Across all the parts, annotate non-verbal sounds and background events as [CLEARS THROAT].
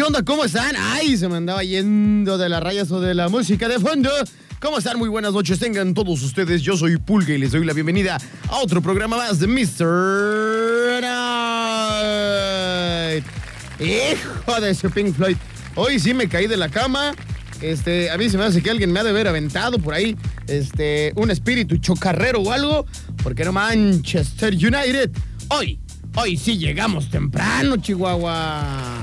¿Qué onda? ¿Cómo están? Ay, se me andaba yendo de las rayas o de la música de fondo. ¿Cómo están? Muy buenas noches. Tengan todos ustedes. Yo soy Pulga y les doy la bienvenida a otro programa más de Mr. Night. Hijo de su Pink Floyd. Hoy sí me caí de la cama. Este, a mí se me hace que alguien me ha de haber aventado por ahí este, un espíritu chocarrero o algo, porque no Manchester United. Hoy, hoy sí llegamos temprano, Chihuahua.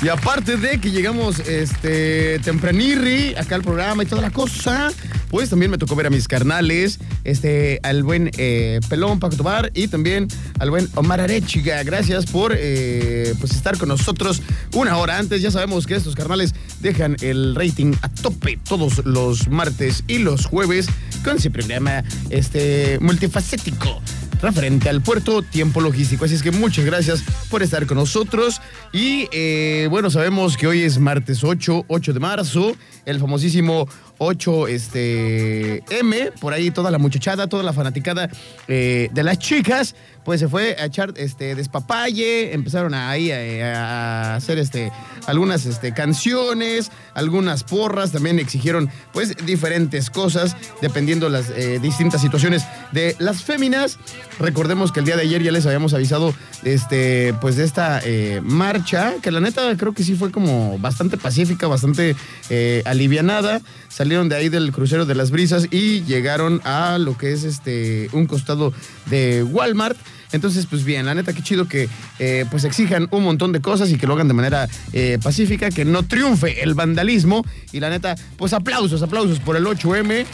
Y aparte de que llegamos este tempranirri acá al programa y toda la cosa, pues también me tocó ver a mis carnales, este, al buen eh, Pelón Paco Tobar y también al buen Omar Arechiga. Gracias por eh, pues estar con nosotros una hora antes. Ya sabemos que estos carnales dejan el rating a tope todos los martes y los jueves con ese programa este, multifacético referente al puerto tiempo logístico. Así es que muchas gracias por estar con nosotros. Y eh, bueno, sabemos que hoy es martes 8, 8 de marzo, el famosísimo 8 este, M, por ahí toda la muchachada, toda la fanaticada eh, de las chicas, pues se fue a echar este, despapalle, empezaron ahí a, hacer este, algunas este, canciones, algunas porras, también exigieron pues diferentes cosas dependiendo las eh, distintas situaciones de las féminas. Recordemos que el día de ayer ya les habíamos avisado este, pues de esta eh, marcha, que la neta creo que sí fue como bastante pacífica, bastante alivianada. Salieron de ahí del crucero de las brisas y llegaron a lo que es este un costado de Walmart. Entonces, pues bien, la neta, qué chido que eh, pues exijan un montón de cosas y que lo hagan de manera eh, pacífica, que no triunfe el vandalismo. Y la neta, pues aplausos, aplausos por el 8M.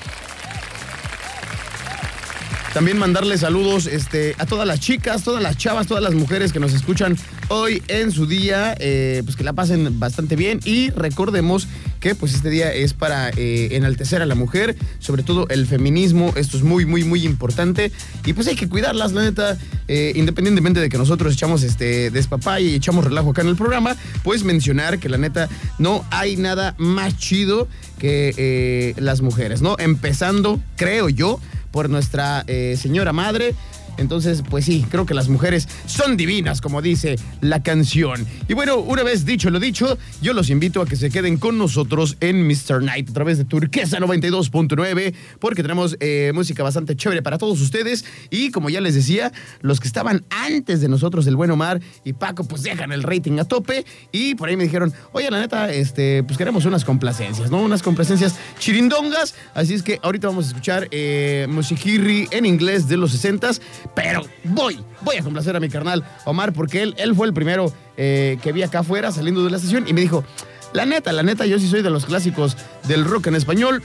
También mandarle saludos este, a todas las chicas, todas las chavas, todas las mujeres que nos escuchan hoy en su día, eh, pues que la pasen bastante bien y recordemos que pues este día es para eh, enaltecer a la mujer, sobre todo el feminismo, esto es muy, muy, muy importante y pues hay que cuidarlas, la neta, eh, independientemente de que nosotros echamos este despapá y echamos relajo acá en el programa, pues mencionar que la neta no hay nada más chido que las mujeres, ¿no? Empezando, creo yo, por nuestra señora madre. Entonces, pues sí, creo que las mujeres son divinas, como dice la canción. Y bueno, una vez dicho lo dicho, yo los invito a que se queden con nosotros en Mr. Night a través de Turquesa 92.9, porque tenemos eh, música bastante chévere para todos ustedes. Y como ya les decía, los que estaban antes de nosotros, el buen Omar y Paco, pues dejan el rating a tope. Y por ahí me dijeron, oye, la neta, este, pues queremos unas complacencias, ¿no? Unas complacencias chirindongas. Así es que ahorita vamos a escuchar eh, en inglés de los 60s. Pero voy, voy a complacer a mi carnal Omar porque él, él fue el primero eh, que vi acá afuera saliendo de la estación y me dijo, la neta, la neta, yo sí soy de los clásicos del rock en español.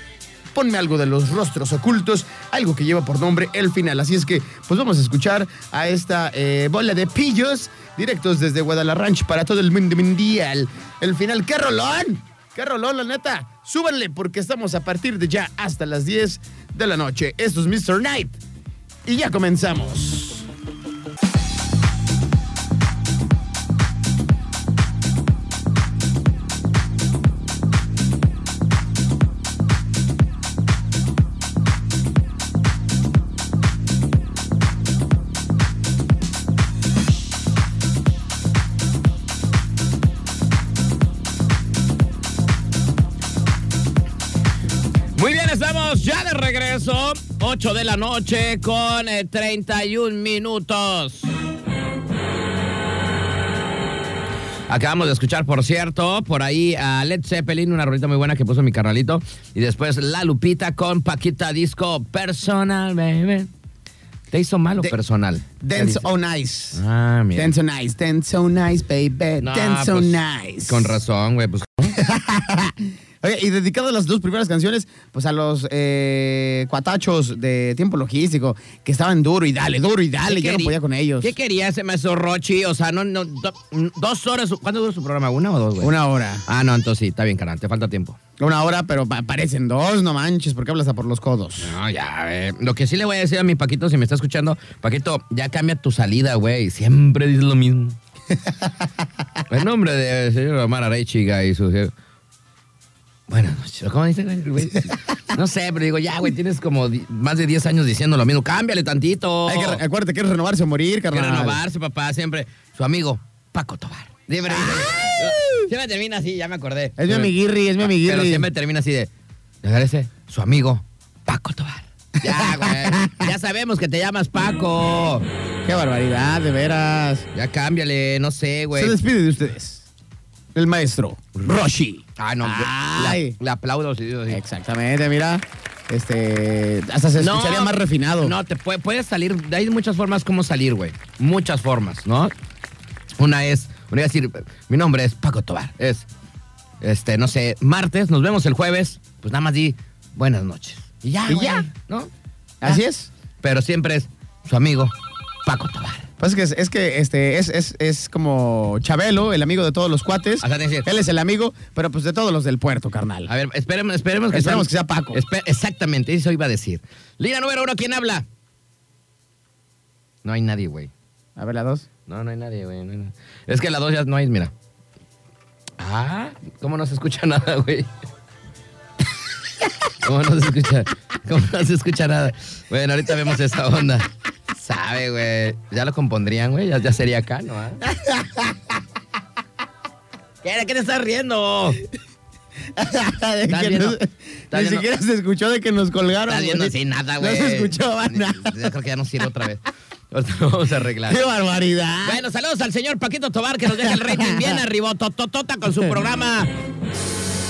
Ponme algo de los rostros ocultos, algo que lleva por nombre El Final. Así es que, pues vamos a escuchar a esta eh, bola de pillos directos desde Guadalajara para todo el mundo mundial. El Final, ¡qué rolón! ¡Qué rolón, la neta! Súbanle porque estamos a partir de ya hasta las 10 de la noche. Esto es Mr. Night y ya comenzamos. Regreso. 8 de la noche con eh, 31 minutos. Acabamos de escuchar, por cierto, por ahí a Led Zeppelin, una rolita muy buena que puso mi carnalito. Y después La Lupita con Paquita Disco Personal, baby. ¿Te hizo mal o De- personal? ¿Qué Dance dice? so nice. Ah, mira. Dance so nice, dance so nice, baby. No, dance pues, nice. Con razón, güey. Pues, [LAUGHS] Oye, y dedicado a las dos primeras canciones, pues a los eh, cuatachos de tiempo logístico, que estaban duro y dale, duro y dale, ¿Qué ya no podía con ellos. ¿Qué quería ese maestro Rochi? O sea, no, no, do- dos horas. ¿Cuánto dura su programa? ¿Una o dos, güey? Una hora. Ah, no, entonces sí, está bien, carnal, te falta tiempo. Una hora, pero pa- parecen dos, no manches, porque hablas a por los codos. No, ya, eh. Lo que sí le voy a decir a mi Paquito, si me está escuchando, Paquito, ya cambia tu salida, güey. Siempre dices lo mismo. [LAUGHS] El nombre del señor Omar Arechiga y su... Buenas noches. ¿Cómo dice, güey? No sé, pero digo, ya, güey, tienes como más de 10 años diciendo lo mismo. Cámbiale tantito. Hay que, acuérdate que es renovarse o morir, carnal. renovarse, papá, siempre. Su amigo, Paco Tobar. Siempre, siempre termina así, ya me acordé. Es mi amiguirri, es mi amiguirri. Pero siempre termina así de, ¿le parece? Su amigo, Paco Tobar. Ya, güey. ya sabemos que te llamas Paco. Qué barbaridad, de veras. Ya cámbiale, no sé, güey. Se despide de ustedes. El maestro, Roshi. Ah, no, Ay. le, le aplaudo. sí, sí. Exactamente, mira. Este, hasta se No, escucharía más refinado. No, te puede, puedes salir. Hay muchas formas como salir, güey. Muchas formas, ¿no? Una es, voy a decir, mi nombre es Paco Tobar. Es, este, no sé, martes, nos vemos el jueves. Pues nada más di buenas noches. Y ya, Y güey, ya. ¿no? Así Ya. es. Pero siempre es su amigo Paco Tobar. Pues es que, es que este, es, es, es como Chabelo, el amigo de todos los cuates. Ajá, Él es el amigo, pero pues de todos los del puerto, carnal. A ver, esperemos, esperemos que Esperemos que sea Paco. Exactamente, eso iba a decir. Línea número uno, ¿quién habla? No hay nadie, güey. A ver, la dos. No, no hay nadie, güey. no. Es que la dos ya no hay, mira. Ah, ¿cómo no se escucha [LAUGHS] nada, güey? ¿Cómo no se escucha? ¿Cómo no se escucha nada? Bueno, ahorita vemos esa onda. Sabe, güey. Ya lo compondrían, güey. Ya, ya sería acá, ¿no? ah? [LAUGHS] ¿Qué, ¿De qué te estás riendo? Estás [LAUGHS] viendo- no- estás ni siquiera se escuchó de que nos colgaron. Estás viendo así nada, No güey. se escuchó nada. Yo creo que ya no sirve otra vez. Ahorita lo vamos a arreglar. ¡Qué barbaridad! Bueno, saludos al señor Paquito Tobar que nos deja el rating bien arriba, tototota con su programa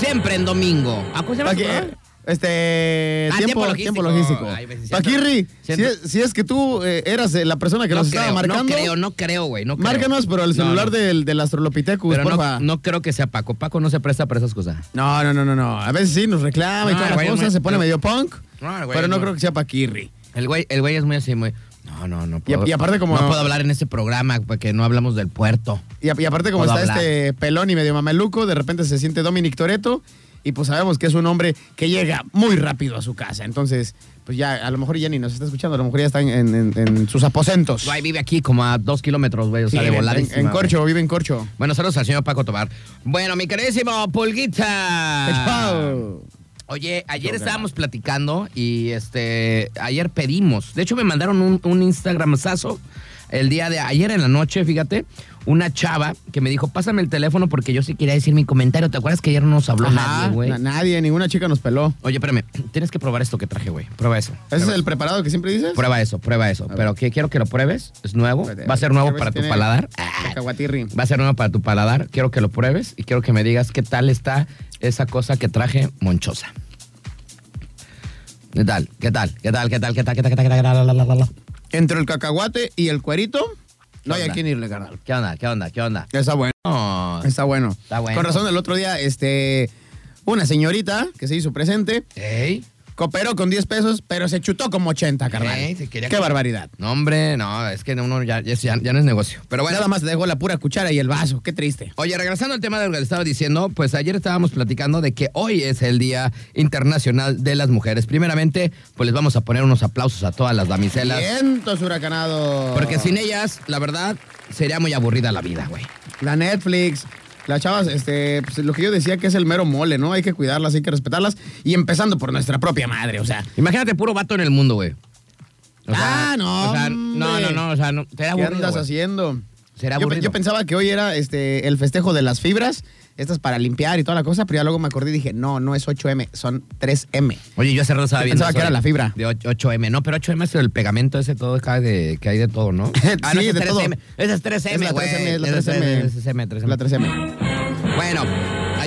Siempre en Domingo. ¿A cómo se llama Este, Ah, tiempo, tiempo tiempo logístico. logístico. Decía, Paquirri, si es, si es que tú eh, eras eh, la persona que No nos creo, estaba marcando, no creo, no creo, güey, no creo. márcanos, pero el celular no. del, del Astrolopithecus, porfa. no, no creo que sea Paco. Paco no se presta para esas cosas. No, no, no, no, no. A veces sí nos reclama y todas las cosas, se pone medio punk, güey, pero no, creo que sea Paquirri. El güey, el güey es muy así, muy... No, no, no puedo. y aparte como- No puedo hablar en ese programa porque no hablamos del puerto. Y, aparte como Puedo está hablar. este pelón y medio mameluco, de repente se siente Dominic Toreto y pues sabemos que es un hombre que llega muy rápido a su casa. Entonces, pues ya a lo mejor ya ni nos está escuchando, a lo mejor ya está en, en- en sus aposentos. Güey, vive aquí como a dos kilómetros, güey. O Sí, sea, de volar. en, en Corcho, vive en Corcho. Bueno, saludos al señor Paco Tobar. Bueno, mi queridísimo Pulguita. Oye, ayer estábamos platicando y este ayer pedimos. De hecho, me mandaron un, un Instagramazazo el día de ayer en la noche, fíjate, una chava que me dijo, pásame el teléfono porque yo sí quería decir mi comentario. ¿Te acuerdas que ayer no nos habló Ajá, nadie, güey? na- nadie, ninguna chica nos peló. Oye, espérame, tienes que probar esto que traje, güey. Prueba eso. ¿Ese es el preparado que siempre dices? Prueba eso, prueba eso. Pero que quiero que lo pruebes. Es nuevo. Va a ser nuevo para si tu paladar. Va a ser nuevo para tu paladar. Quiero que lo pruebes y quiero que me digas qué tal está esa cosa que traje monchosa. ¿Qué tal? ¿Qué tal? ¿Qué tal? ¿Qué tal? ¿Qué tal? ¿Qué tal? ¿Qué tal? ¿Qué tal? La, la, la, la, la. Entre el cacahuate y el cuerito, no hay a quién irle, carnal. ¿Qué onda? ¿Qué onda? ¿Qué onda? Está bueno. No. Está bueno. Está bueno. Con razón, el otro día, este, una señorita que se hizo presente, ¿Ey? Cooperó con 10 pesos, pero se chutó como 80, carnal. Ey, se quería Qué barbaridad. No, hombre, no. Es que uno ya, ya, ya no es negocio. Pero bueno. Nada más dejó la pura cuchara y el vaso. Qué triste. Oye, regresando al tema de lo que le estaba diciendo, pues ayer estábamos platicando de que hoy es el Día Internacional de las Mujeres. Primeramente, pues les vamos a poner unos aplausos a todas las damiselas. Vientos huracanados. Porque sin ellas, la verdad, sería muy aburrida la vida, güey. La Netflix. Las chavas, este, pues lo que yo decía que es el mero mole, ¿no? Hay que cuidarlas, hay que respetarlas. Y empezando por nuestra propia madre, o sea. Imagínate puro vato en el mundo, güey. O sea, ah, no. o sea, no, no, no, o sea, no, sería ¿Qué aburrido, andas haciendo? Será yo, yo pensaba que hoy era este el festejo de las fibras, estas para limpiar y toda la cosa, pero ya luego me acordé y dije, no, no es 8M, son 3M. Oye, yo hace rato estaba pensaba que era la fibra. De 8M. No, pero 8M es el pegamento ese todo que hay de, que hay de todo, ¿no? [LAUGHS] Ah, no, Sí, ese es de todo. 3M. Ese es 3M, Es la güey. 3M, es la Ese 3M. ese es 3M, 3M. La 3M. Bueno,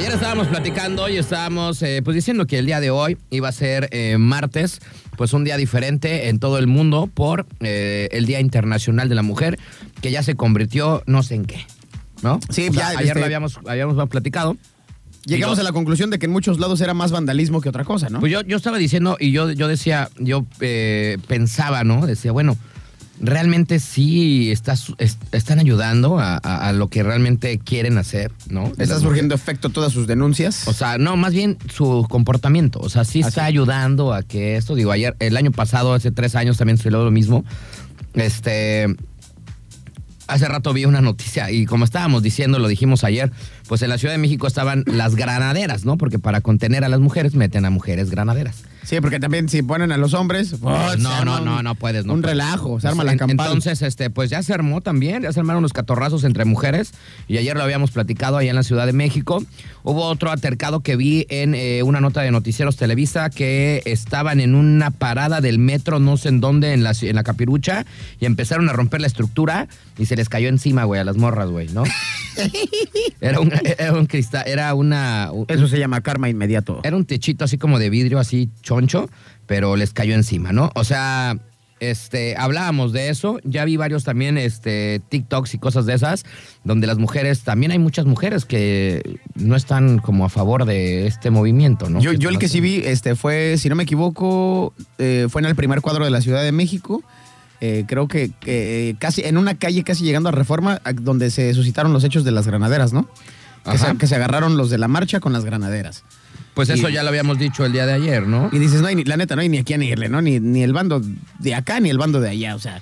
ayer estábamos platicando y estábamos eh, pues diciendo que el día de hoy iba a ser eh, martes, pues un día diferente en todo el mundo por eh, el Día Internacional de la Mujer, que ya se convirtió no sé en qué, ¿no? Sí, O sea, ya, ayer este- lo habíamos, habíamos platicado. Llegamos a la conclusión de que en muchos lados era más vandalismo que otra cosa, ¿no? Pues yo, yo estaba diciendo y yo, yo decía, yo eh, pensaba, ¿no? Decía, bueno, realmente sí est- están ayudando a, a- a lo que realmente quieren hacer, ¿no? De Está surgiendo efecto todas sus denuncias. O sea, no, más bien su comportamiento. O sea, sí Ah, está ayudando a que esto, digo, ayer, el año pasado, hace tres años también se lo mismo. Este. Hace rato vi una noticia y como estábamos diciendo, lo dijimos ayer, pues en la Ciudad de México estaban las granaderas, ¿no? Porque para contener a las mujeres meten a mujeres granaderas. Sí, porque también si ponen a los hombres. oh, no, arma no, no, no puedes. No un puedes. relajo, se arma la En- campal. Entonces, este, pues ya se armó también, ya se armaron los catorrazos entre mujeres y ayer lo habíamos platicado allá en la Ciudad de México. Hubo otro altercado que vi en eh, una nota de Noticieros Televisa que estaban en una parada del metro, no sé en dónde, en la, en la capirucha y empezaron a romper la estructura y se les cayó encima, güey, a las morras, güey, ¿no? [LAUGHS] era, un, era un cristal, era una... Eso se llama karma inmediato. Era un techito así como de vidrio, así pero les cayó encima, ¿no? O sea, este, hablábamos de eso. Ya vi varios también este, TikToks y cosas de esas, donde las mujeres, también hay muchas mujeres que no están como a favor de este movimiento, ¿no? Yo, yo el que sí vi este, fue, si no me equivoco, eh, fue en el primer cuadro de la Ciudad de México. Eh, creo que eh, casi en una calle, casi llegando a Reforma, donde se suscitaron los hechos de las granaderas, ¿no? Que Ajá. se, que se agarraron los de la marcha con las granaderas. Pues eso y- ya lo habíamos dicho el día de ayer, ¿no? Y dices, no hay ni, la neta, no hay ni aquí a ni irle, ¿no? Ni, ni el bando de acá ni el bando de allá, o sea.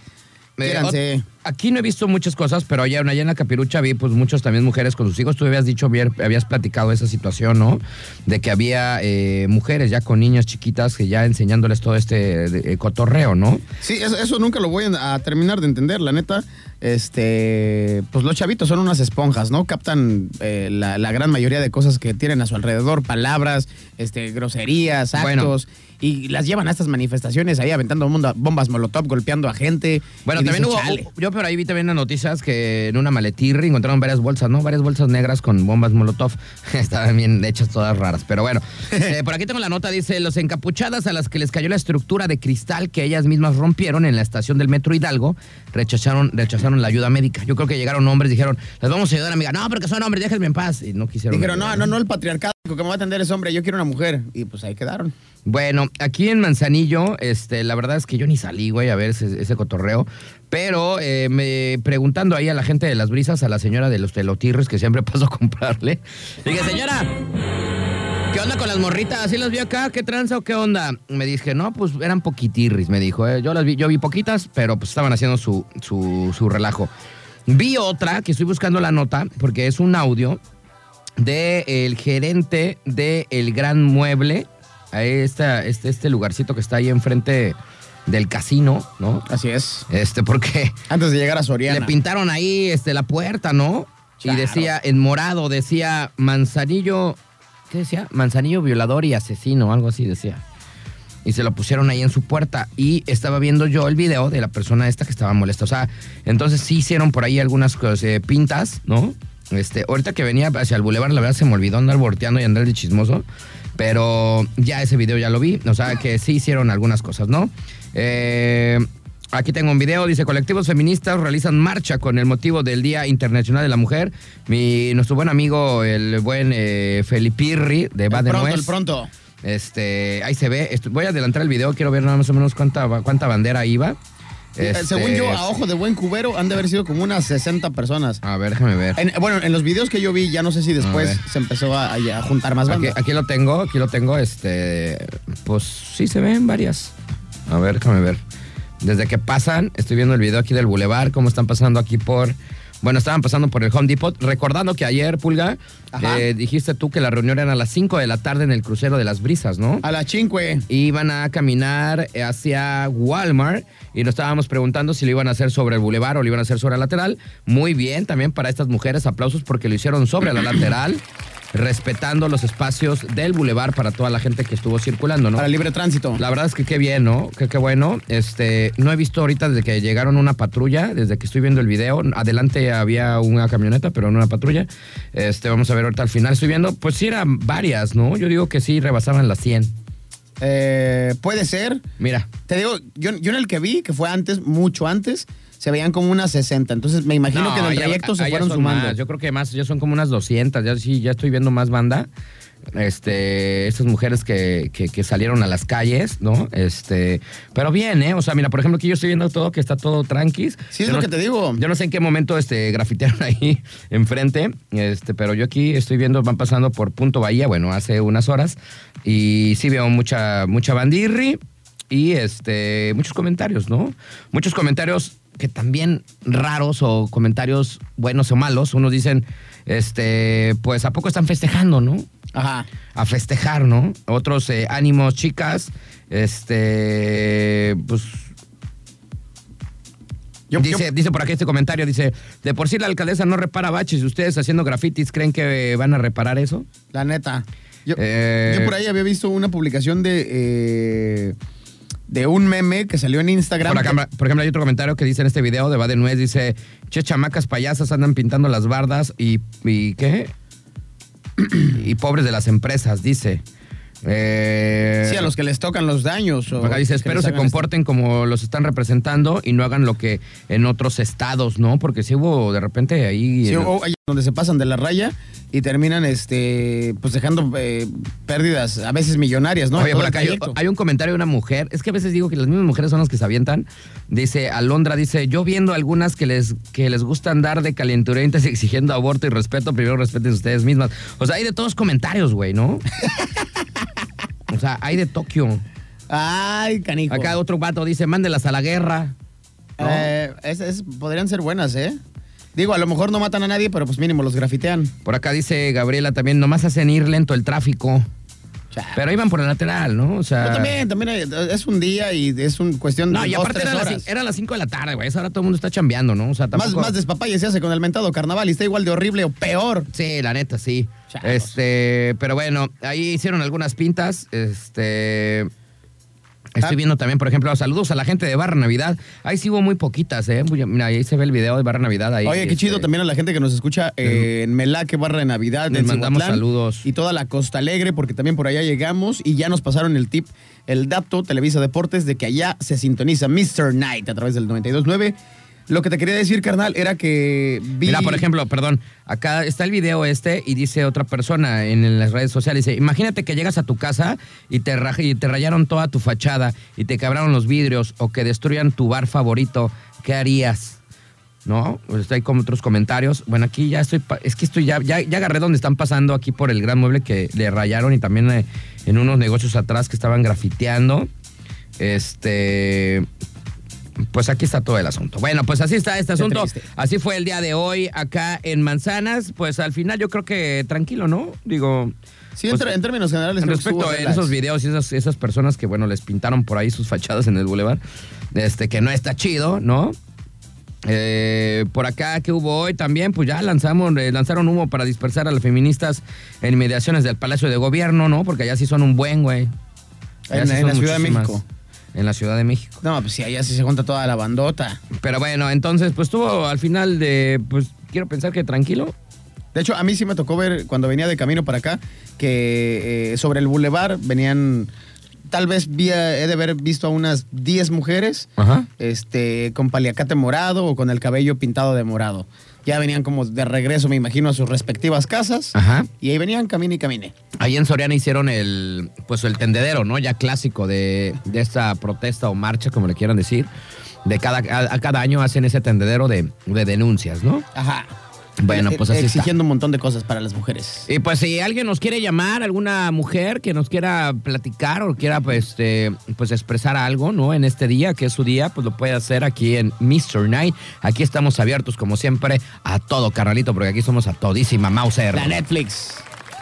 Eh, Aquí no he visto muchas cosas, pero allá, allá en la capirucha vi pues muchos también mujeres con sus hijos. Tú habías dicho, habías platicado esa situación, ¿no? De que había eh, mujeres ya con niñas chiquitas que ya enseñándoles todo este de- eh, cotorreo, ¿no? Sí, eso, eso nunca lo voy a, terminar de entender, la neta. Este, pues los chavitos son unas esponjas, ¿no? Captan eh, la, la gran mayoría de cosas que tienen a su alrededor, palabras, este, groserías, Bueno. actos, y las llevan a estas manifestaciones ahí aventando mundo- bombas molotov, golpeando a gente. Bueno, también hubo. Yo por ahí vi también las noticias que en una maletirri encontraron varias bolsas, ¿no? Varias bolsas negras con bombas Molotov. [LAUGHS] Estaban bien hechas todas raras, pero bueno. [LAUGHS] Eh, por aquí tengo la nota, dice, los encapuchadas a las que les cayó la estructura de cristal que ellas mismas rompieron en la estación del Metro Hidalgo, rechazaron, rechazaron la ayuda médica. Yo creo que llegaron hombres, dijeron, les vamos a ayudar, amiga. No, porque son hombres, déjenme en paz. Y no quisieron. Dijeron, no, no, no, el patriarcado que me va a atender es hombre, yo quiero una mujer. Y pues ahí quedaron. Bueno, aquí en Manzanillo, este, la verdad es que yo ni salí, güey, a ver ese, ese cotorreo. Pero eh, me preguntando ahí a la gente de las brisas, a la señora de los telotirres que siempre [LAUGHS] paso a comprarle. Dije, señora, ¿qué onda con las morritas? ¿Sí las vi acá? ¿Qué tranza o qué onda? Me dije, no, pues eran poquitirris, me dijo. eh. Yo las vi, yo vi poquitas, pero pues estaban haciendo su, su, su relajo. Vi otra que estoy buscando la nota, porque es un audio de el gerente de El Gran Mueble, ahí está, este, este lugarcito que está ahí enfrente del casino, ¿no? Así es. Este, porque Antes de llegar a Soriana. le pintaron ahí este, la puerta, ¿no? Claro. Y decía, en morado, decía Manzanillo, ¿qué decía? Manzanillo violador y asesino, algo así decía. Y se lo pusieron ahí en su puerta. Y estaba viendo yo el video de la persona esta que estaba molesta. O sea, entonces sí hicieron por ahí algunas cosas, eh, pintas, ¿no? Este, ahorita que venía hacia el bulevar, la verdad se me olvidó andar volteando y andar de chismoso. Pero ya ese video ya lo vi. O sea, que sí hicieron algunas cosas, ¿no? Eh, Aquí tengo un video, dice, colectivos feministas realizan marcha con el motivo del Día Internacional de la Mujer. Mi, nuestro buen amigo, el buen eh, Felipirri de de pronto, el pronto. Este, ahí se ve. Voy a adelantar el video, quiero ver nada más o menos cuánta, cuánta bandera iba. Eh, Este, Según yo, a ojo de buen cubero, han de haber sido como unas 60 personas. A ver, déjame ver. En- bueno, en los videos que yo vi, ya no sé si después se empezó a, a juntar más Aquí, banda. aquí lo tengo, aquí lo tengo. Este, pues sí se ven varias. A ver, déjame ver. Desde que pasan, estoy viendo el video aquí del Boulevard, cómo están pasando aquí por. Bueno, estaban pasando por el Home Depot. Recordando que ayer, Pulga, eh, dijiste tú que la reunión era a las 5 de la tarde en el crucero de las brisas, ¿no? A la chincue. Iban a caminar hacia Walmart y nos estábamos preguntando si lo iban a hacer sobre el bulevar o lo iban a hacer sobre la lateral. Muy bien, también para estas mujeres, aplausos porque lo hicieron sobre la lateral, [CLEARS THROAT] respetando los espacios del bulevar para toda la gente que estuvo circulando, ¿no? Para libre tránsito. La verdad es que qué bien, ¿no? Que qué bueno. Este, no he visto ahorita desde que llegaron una patrulla, desde que estoy viendo el video. Adelante había una camioneta, pero no una patrulla. Este, vamos a ver ahorita al final. Estoy viendo, pues sí eran varias, ¿no? Yo digo que sí rebasaban las 100. Eh, puede ser. Mira, Te digo, yo, yo en el que vi, que fue antes, mucho antes, se veían como unas 60. Entonces me imagino No, que en el trayecto se fueron sumando. más. Yo creo que más, ya son como unas 200. Ya sí, ya estoy viendo más banda. Este, estas mujeres que, que- que salieron a las calles, ¿no? Este, pero bien, ¿eh? O sea, mira, por ejemplo, aquí yo estoy viendo todo que está todo tranquis. Sí, es Yo lo no- que te digo. Yo no sé en qué momento este, grafitearon [LAUGHS] ahí enfrente, este, pero yo aquí estoy viendo, van pasando por Punto Bahía, bueno, hace unas horas, y sí veo mucha, mucha bandirri y este, muchos comentarios, ¿no? Muchos comentarios que también raros o comentarios buenos o malos. Unos dicen, este, pues, ¿a poco están festejando, no? Ajá. a festejar, ¿no? Otros eh, ánimos, chicas, este, pues... Yo- dice, yo- dice por aquí este comentario, dice, de por sí la alcaldesa no repara baches, ¿ustedes haciendo grafitis creen que van a reparar eso? La neta. Yo, Eh, yo por ahí había visto una publicación de, eh, de un meme que salió en Instagram. Por, acá- por ejemplo, hay otro comentario que dice en este video de Va de Nuez, dice, che, chamacas payasas andan pintando las bardas y, y ¿qué? [CLEARS THROAT] y pobres de las empresas, dice. Eh, Sí, a los que les tocan los daños. O Acá dice, espero se hagan comporten como los están representando y no hagan lo que en otros estados, ¿no? Porque si hubo de repente ahí... este- Sí, en- o hay donde se pasan de la raya y terminan este pues dejando eh, pérdidas a veces millonarias, ¿no? Oye, por acá hay, un comentario de una mujer. Es que a veces digo que las mismas mujeres son las que se avientan. Dice, Alondra dice, yo viendo algunas que les, que les gusta andar de calenturientas exigiendo aborto y respeto, primero respeten ustedes mismas. O sea, hay de todos comentarios, güey, ¿no? o sea, hay de Tokio. Ay, canijo. Acá otro vato dice, mándelas a la guerra. ¿no? Eh, es- es- podrían ser buenas, ¿eh? Digo, a lo mejor no matan a nadie, pero pues mínimo los grafitean. Por acá dice Gabriela también, nomás hacen ir lento el tráfico. Chale. Pero iban por el lateral, ¿no? O sea... Pero también, también hay- es un día y es una cuestión de No, y dos, aparte tres era las, horas. cin- era las 5 de la tarde, güey. A Esa hora todo el mundo está chambeando, ¿no? O sea, Más, tampoco... más despapalle se hace con el mentado carnaval y está igual de horrible o peor. Sí, la neta, sí. Este, pero bueno, ahí hicieron algunas pintas. Este. Estoy viendo también, por ejemplo, saludos a la gente de Barra Navidad. Ahí sí hubo muy poquitas, ¿eh? Mira, ahí se ve el video de Barra Navidad. Ahí, Oye, qué este, chido también a la gente que nos escucha eh, en Melaque, Barra de Navidad, Les mandamos Cihuatlán saludos. Y toda la Costa Alegre, porque también por allá llegamos y ya nos pasaron el tip, el dato, Televisa Deportes, de que allá se sintoniza Mr. Night a través del 92.9. Lo que te quería decir, carnal, era que. Mira, por ejemplo, perdón, acá está el video este y dice otra persona en las redes sociales, dice, imagínate que llegas a tu casa y te, y te rayaron toda tu fachada y te quebraron los vidrios o que destruyan tu bar favorito, ¿qué harías? ¿No? Pues hay como otros comentarios. Bueno, aquí ya estoy, es que estoy ya, ya, ya agarré donde están pasando aquí por el gran mueble que le rayaron y también eh, en unos negocios atrás que estaban grafiteando. Este, pues aquí está todo el asunto. Bueno, pues así está este asunto. Así fue el día de hoy acá en Manzanas. Pues al final yo creo que tranquilo, ¿no? Digo. Sí, en, pues, en términos generales. en respecto a esos videos y esas, esas personas que, bueno, les pintaron por ahí sus fachadas en el bulevar, este, que no está chido, ¿no? Eh, por acá que hubo hoy también, pues ya lanzamos, eh, lanzaron humo para dispersar a las feministas en inmediaciones del Palacio de Gobierno, ¿no? Porque allá sí son un buen, güey. En- sí en son la Ciudad de. México. En la Ciudad de México. No, pues sí, allá sí se junta toda la bandota. Pero bueno, entonces, pues tuvo al final de, pues quiero pensar que tranquilo. De hecho, a mí sí me tocó ver cuando venía de camino para acá que eh, sobre el bulevar venían, tal vez he de haber visto a unas 10 mujeres Ajá. este, con paliacate morado o con el cabello pintado de morado. Ya venían como de regreso, me imagino, a sus respectivas casas. Ajá. Y ahí venían, camine y camine. Ahí en Soriana hicieron el, pues el tendedero, ¿no? Ya clásico de, de esta protesta o marcha, como le quieran decir. De cada, a, a cada año hacen ese tendedero de, de denuncias, ¿no? Ajá. Bueno, pues así está. Exigiendo un montón de cosas para las mujeres. Y pues si alguien nos quiere llamar, alguna mujer que nos quiera platicar o quiera pues, este, pues expresar algo, ¿no? En este día, que es su día, pues lo puede hacer aquí en Mr. Night. Aquí estamos abiertos, como siempre, a todo, carnalito, porque aquí somos a todísima Mauser. La Netflix.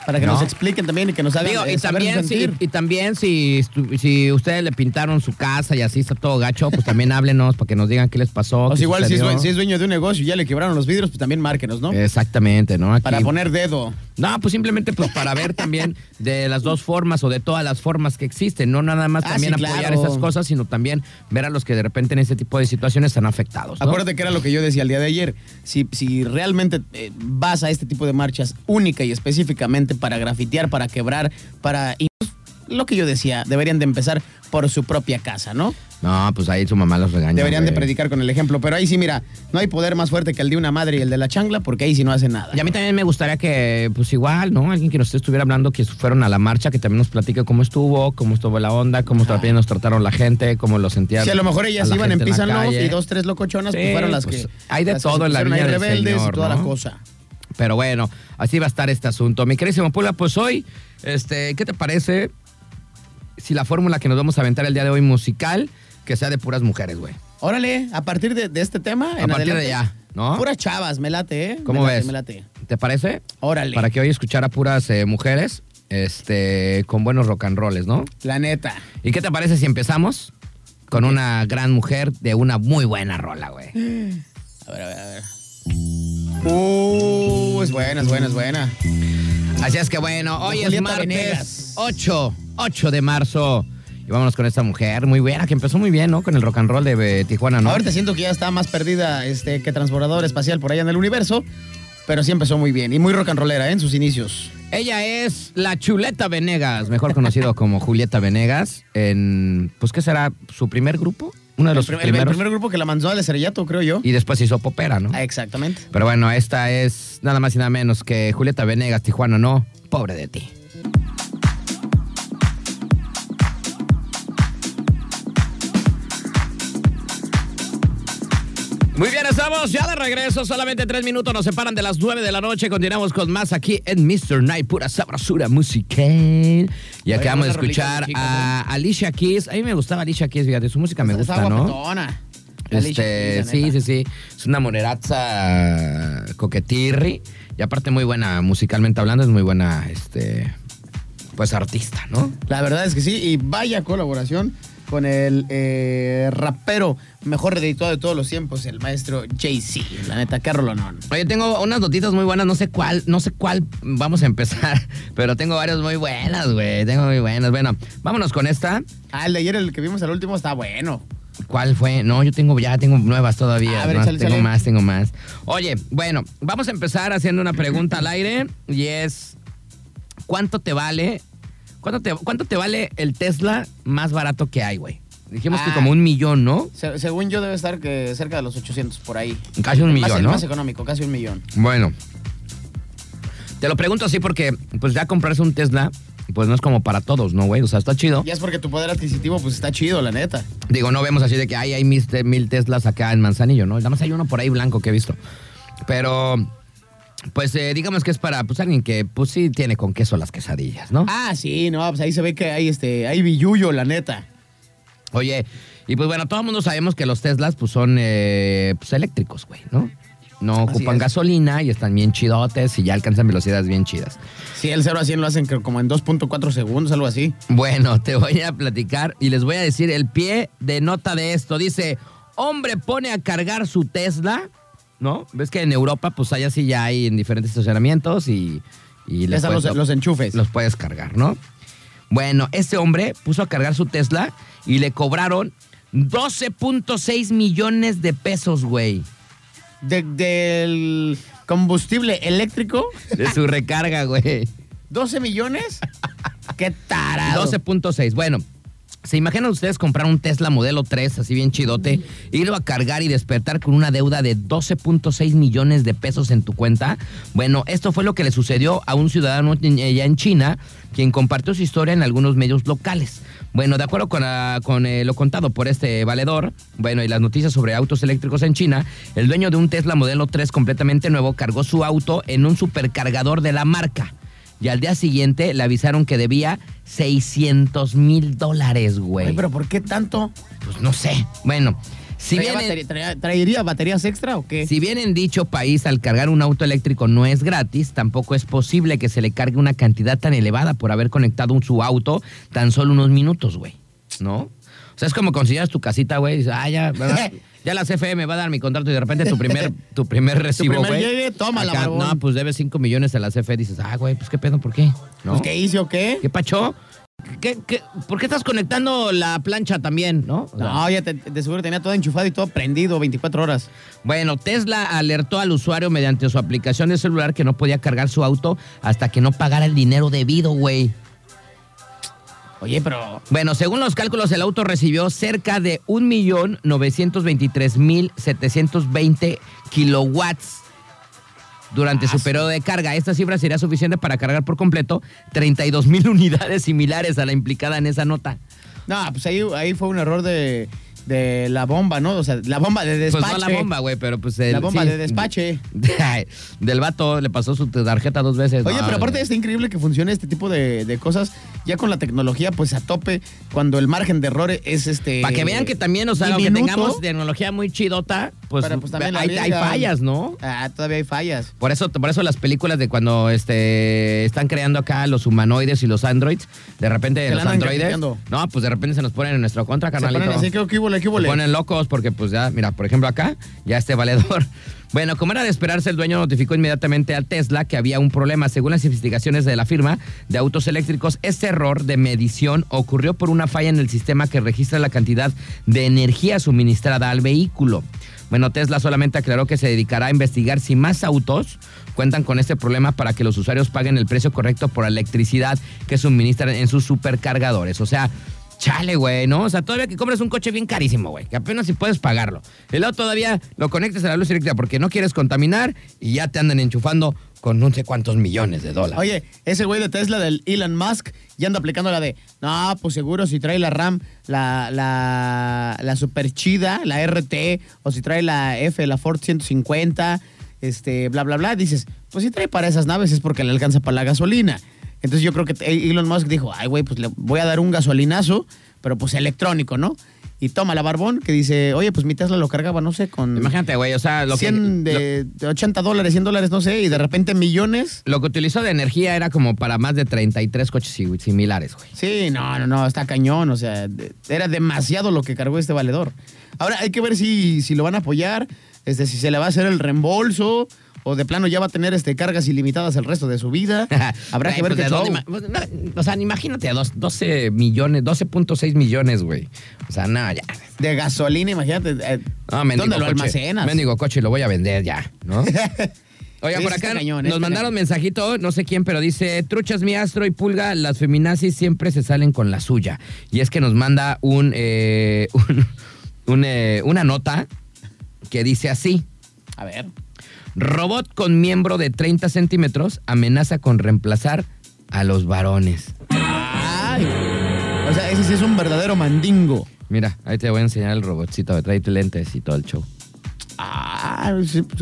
Para que No. nos expliquen también y que nos hagan Digo, eh, y su también, si, y también si, si ustedes le pintaron su casa y así está todo gacho, pues también háblenos para que nos digan qué les pasó. O sea, igual si es, si es dueño de un negocio y ya le quebraron los vidrios, pues también márquenos, ¿no? Exactamente, ¿no? Aquí- Para poner dedo. No, pues simplemente pues para ver también [LAUGHS] de las dos formas o de todas las formas que existen, no nada más Ah, también sí, apoyar claro. esas cosas, sino también ver a los que de repente en este tipo de situaciones están afectados. ¿no? Acuérdate que era lo que yo decía el día de ayer. Si, si realmente eh, vas a este tipo de marchas única y específicamente para grafitear, para quebrar, para... lo que yo decía, deberían de empezar por su propia casa, ¿no? No, pues ahí su mamá los regaña. Deberían de predicar con el ejemplo. Pero ahí sí, mira, no hay poder más fuerte que el de una madre y el de la changla, porque ahí sí no hace nada. Y a mí también me gustaría que, pues igual, ¿no? Alguien que nos estuviera hablando que fueron a la marcha, que también nos platique cómo estuvo, cómo estuvo la onda, cómo también nos trataron la gente, cómo lo sentían. Si a lo mejor ellas la iban en calle. y dos, tres locochonas, Sí, pues fueron las pues, que. hay de todo en la del rebeldes Señor, y toda ¿no? la cosa. Pero bueno, así va a estar este asunto. Mi querísimo Pula, pues hoy, este, ¿qué te parece si la fórmula que nos vamos a aventar el día de hoy musical, que sea de puras mujeres, güey? Órale, a partir de, de este tema. A en partir de adelante, ya, ¿no? Puras chavas, me late, ¿eh? ¿Cómo Me late, ves? Me late. ¿Te parece? Órale. Para que hoy escuchara puras eh, mujeres. este, con buenos rock and rolls, ¿no? La neta. ¿Y qué te parece si empezamos con una gran mujer de una muy buena rola, güey? A ver, a ver, a ver. Uh, es buena, es buena, es buena. Así es que bueno, hoy es martes Venegas. 8, 8 de marzo. Y vámonos con esta mujer muy buena, que empezó muy bien, ¿no? Con el rock and roll de eh, Tijuana, ¿no? Ahorita siento que ya está más perdida este, que transbordador espacial por allá en el universo, pero sí empezó muy bien y muy rock and rollera ¿eh? en sus inicios. Ella es la Chuleta Venegas, mejor conocido como [LAUGHS] Julieta Venegas, en, pues, ¿qué será? ¿Su primer grupo? Uno de los el, prim- el primeros. primer grupo que la mandó al estrellato, creo yo. Y después hizo popera, ¿no? Ah, exactamente. Pero bueno, esta es nada más y nada menos que Julieta Venegas, Tijuana, no, pobre de ti. Muy bien, estamos ya de regreso. Solamente tres minutos nos separan de las nueve de la noche. Continuamos con más aquí en Mr. Night, pura sabrosura musical. Y acabamos de escuchar a Alicia Keys. A mí me gustaba Alicia Keys, fíjate, su música me Está gusta, ¿no? Este, sí, sí, sí. Es una moneraza coquetirri. Y aparte muy buena, musicalmente hablando, es muy buena, este, pues artista, ¿no? La verdad es que sí, y vaya colaboración con el eh, rapero mejor editado de todos los tiempos, el maestro Jay-Z. La neta, qué rolonón. Oye, tengo unas notitas muy buenas, no sé cuál, no sé cuál vamos a empezar, [LAUGHS] pero tengo varias muy buenas, güey. Tengo muy buenas. Bueno, vámonos con esta. Ah, el de ayer, el que vimos al último, está bueno. ¿Cuál fue? No, yo tengo ya, tengo nuevas todavía. A ver, ¿no? tengo más, tengo más. Oye, bueno, vamos a empezar haciendo una pregunta al aire y es ¿cuánto te vale? ¿Cuánto te, cuánto te vale el Tesla más barato que hay, güey? Dijimos que Ah. como un millón, ¿no? Se- según yo, debe estar que cerca de los 800 por ahí. Casi un Más- millón, el ¿no? más económico, casi un millón. Bueno. Te lo pregunto así porque pues ya comprarse un Tesla pues no es como para todos, ¿no, güey? O sea, está chido. Ya es porque tu poder adquisitivo, pues está chido, la neta. Digo, no vemos así de que ay, hay mil, mil Teslas acá en Manzanillo, ¿no? Nada más hay uno por ahí blanco que he visto. Pero, pues eh, digamos que es para pues alguien que pues sí tiene con queso las quesadillas, ¿no? Ah, sí, no, pues ahí se ve que hay este, hay billuyo, la neta. Oye, y pues bueno, todo el mundo sabemos que los Teslas pues son eh, pues, eléctricos, güey, ¿no? No Así ocupan es. gasolina y están bien chidotes y ya alcanzan velocidades bien chidas. Sí, el 0 a 100 lo hacen como en 2.4 segundos, algo así. Bueno, te voy a platicar y les voy a decir el pie de nota de esto. Dice, hombre pone a cargar su Tesla, ¿no? Ves que en Europa pues hay así ya hay en diferentes estacionamientos y... les están los, puedes- los enchufes. los puedes cargar, ¿no? Bueno, este hombre puso a cargar su Tesla y le cobraron 12.6 millones de pesos, güey. De- del combustible eléctrico, De su recarga, güey. 12 millones. [LAUGHS] Qué tarado. 12.6. Bueno, ¿se imaginan ustedes comprar un Tesla modelo 3, así bien chidote, irlo a cargar y despertar con una deuda de 12.6 millones de pesos en tu cuenta? Bueno, esto fue lo que le sucedió a un ciudadano allá en China, quien compartió su historia en algunos medios locales. Bueno, de acuerdo con, con, eh, lo contado por este valedor, bueno, y las noticias sobre autos eléctricos en China, el dueño de un Tesla modelo 3 completamente nuevo cargó su auto en un supercargador de la marca. Y al día siguiente le avisaron que debía 600 mil dólares, güey. Ay, pero ¿por qué tanto? Pues no sé. Bueno, si ¿Traía bien, en, batería- traía- ¿Traería baterías extra o qué? si bien en dicho país al cargar un auto eléctrico no es gratis, tampoco es posible que se le cargue una cantidad tan elevada por haber conectado un- su auto tan solo unos minutos, güey. ¿No? O sea, es como consideras tu casita, güey, y dices, ah, ya, ¿verdad? [LAUGHS] ya la CFE me va a dar mi contrato y de repente tu primer, [LAUGHS] tu primer recibo, güey. llegue, tómala, acá, barbón. No, pues debes 5 millones a la CFE. Dices, ah, güey, pues qué pedo, ¿por qué? ¿No? Pues, ¿Qué hice o qué? ¿Qué pacho? ¿Qué, qué- por qué estás conectando la plancha también, no? O sea, No, ya te- de seguro tenía todo enchufado y todo prendido 24 horas. Bueno, Tesla alertó al usuario mediante su aplicación de celular que no podía cargar su auto hasta que no pagara el dinero debido, güey. Oye, pero Bueno, según los cálculos, el auto recibió cerca de 1.923.720 kilowatts durante su periodo de carga. Esta cifra sería suficiente para cargar por completo 32 mil [LAUGHS] unidades similares a la implicada en esa nota. no, pues ahí, ahí fue un error de, de la bomba, ¿no? O sea, la bomba de Pues despache. no la bomba, güey, pero pues el, La bomba sí. de despache. [LAUGHS] Del vato le pasó su tarjeta dos veces. Oye, No, pero aparte está increíble que funcione este tipo de, de cosas ya con la tecnología pues a tope, cuando el margen de error es este... Para que vean que también, o sea, aunque tengamos tecnología muy chidota, pues, Pero, pues, también hay, fallas, ¿no? Ah, todavía hay fallas. Por eso, por eso las películas de cuando este están creando acá los humanoides y los androids, de repente Se los androides, no, pues de repente se nos ponen en nuestra contra, Se carnalito. ponen así, que qué húbole, qué Se ponen locos porque pues ya, mira, por ejemplo acá, ya este valedor. [LAUGHS] Bueno, como era de esperarse, el dueño notificó inmediatamente a Tesla que había un problema. Según las investigaciones de la firma de autos eléctricos, este error de medición ocurrió por una falla en el sistema que registra la cantidad de energía suministrada al vehículo. Bueno, Tesla solamente aclaró que se dedicará a investigar si más autos cuentan con este problema para que los usuarios paguen el precio correcto por electricidad que suministran en sus supercargadores. O sea, chale, güey, ¿no? O sea, todavía que compres un coche bien carísimo, güey, que apenas si puedes pagarlo. Y luego todavía lo conectas a la luz eléctrica porque no quieres contaminar y ya te andan enchufando con no sé cuántos millones de dólares. Oye, ese güey de Tesla del Elon Musk ya anda aplicando la de, no, pues seguro si trae la RAM, la, la, la super chida, la RT, o si trae la F, la Ford 150, este, bla, bla, bla, dices, pues si trae para esas naves es porque le alcanza para la gasolina. Entonces yo creo que Elon Musk dijo, ay, güey, pues le voy a dar un gasolinazo, pero pues electrónico, ¿no? Y toma la barbón que dice, oye, pues mi Tesla lo cargaba, no sé, con Imagínate, güey, o sea, lo 100 que... lo- de, de 80 dólares, 100 dólares, no sé, y de repente millones. Lo que utilizó de energía era como para más de 33 coches si- similares, güey. Sí, no, no, no, está cañón. O sea, de- era demasiado lo que cargó este valedor. Ahora hay que ver si, si lo van a apoyar, este, si se le va a hacer el reembolso o de plano ya va a tener este, cargas ilimitadas el resto de su vida. [LAUGHS] Habrá que ver pues, qué ¿de show. dónde pues, no, O sea, imagínate, a dos- 12 millones, 12.6 millones, güey. O sea, no, ya. De gasolina, imagínate. eh, No, mendigo ¿Dónde lo coche. almacenas? Mendigo coche, lo voy a vender ya, ¿no? [LAUGHS] Oiga, por acá cañón, nos está mandaron cañón. mensajito, no sé quién, pero dice, truchas mi astro y pulga, las feminazis siempre se salen con la suya. Y es que nos manda un, eh, [LAUGHS] un- un, eh, una nota que dice así, A ver. Robot con miembro de 30 centímetros amenaza con reemplazar a los varones. Ay, o sea, ese sí es un verdadero mandingo. Mira, ahí te voy a enseñar el robotcito, trae lentes y todo el show. Ah,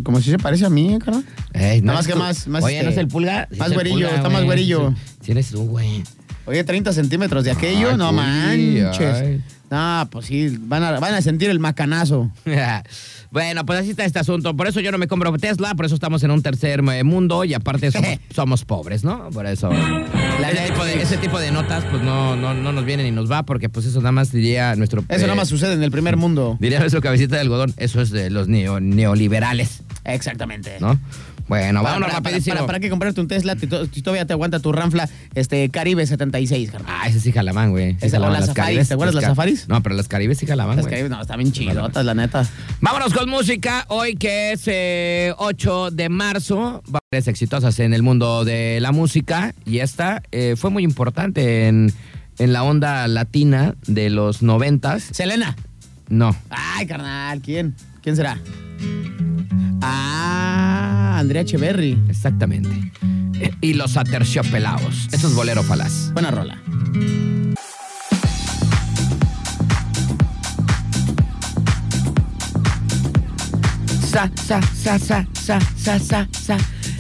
como si se parece a mí, ¿eh, carnal. Nada más es que más- más, Oye, este, no es el pulga. Más güerillo, está más güerillo. Sí eres tú, güey. Oye, 30 centímetros de aquello, Ay, no manches. ay. No, pues sí, van a, van a sentir el macanazo. [LAUGHS] bueno, pues así está este asunto. Por eso yo no me compro Tesla, por eso estamos en un tercer eh, mundo y aparte somos, [LAUGHS] somos pobres, ¿no? Por eso. ese, tipo de, ese tipo de notas, pues no, no, no nos vienen y nos va, porque pues eso nada más diría nuestro. Eso eh, nada más sucede en el primer mundo. Diría nuestro cabecita de algodón, eso es de los neo- neoliberales, Exactamente. ¿no? Bueno, Para, vámonos para- para- rapidísimo. para- para qué comprarte un Tesla si to- si todavía te aguanta tu Ranfla este, Caribe 76, carnal. Ah, ese sí jalaban, güey. Sí Esa, jalaban las Safaris, ¿te acuerdas las las Safaris? No, pero las Caribes sí jalaban, Las güey. Caribe, no, están bien chidotas, la neta. Vámonos con música. Hoy que es eh, 8 de marzo, varias exitosas en el mundo de la música. Y esta eh, fue muy importante en, en la onda latina de los noventas. Selena. No. Ay, carnal, ¿quién? ¿Quién será? Ah, Andrea Echeverry. Exactamente. Eh, Y los aterciopelados. Eso es bolero falaz. Buena rola. Sa, sa, sa, sa, sa, sa, sa, sa.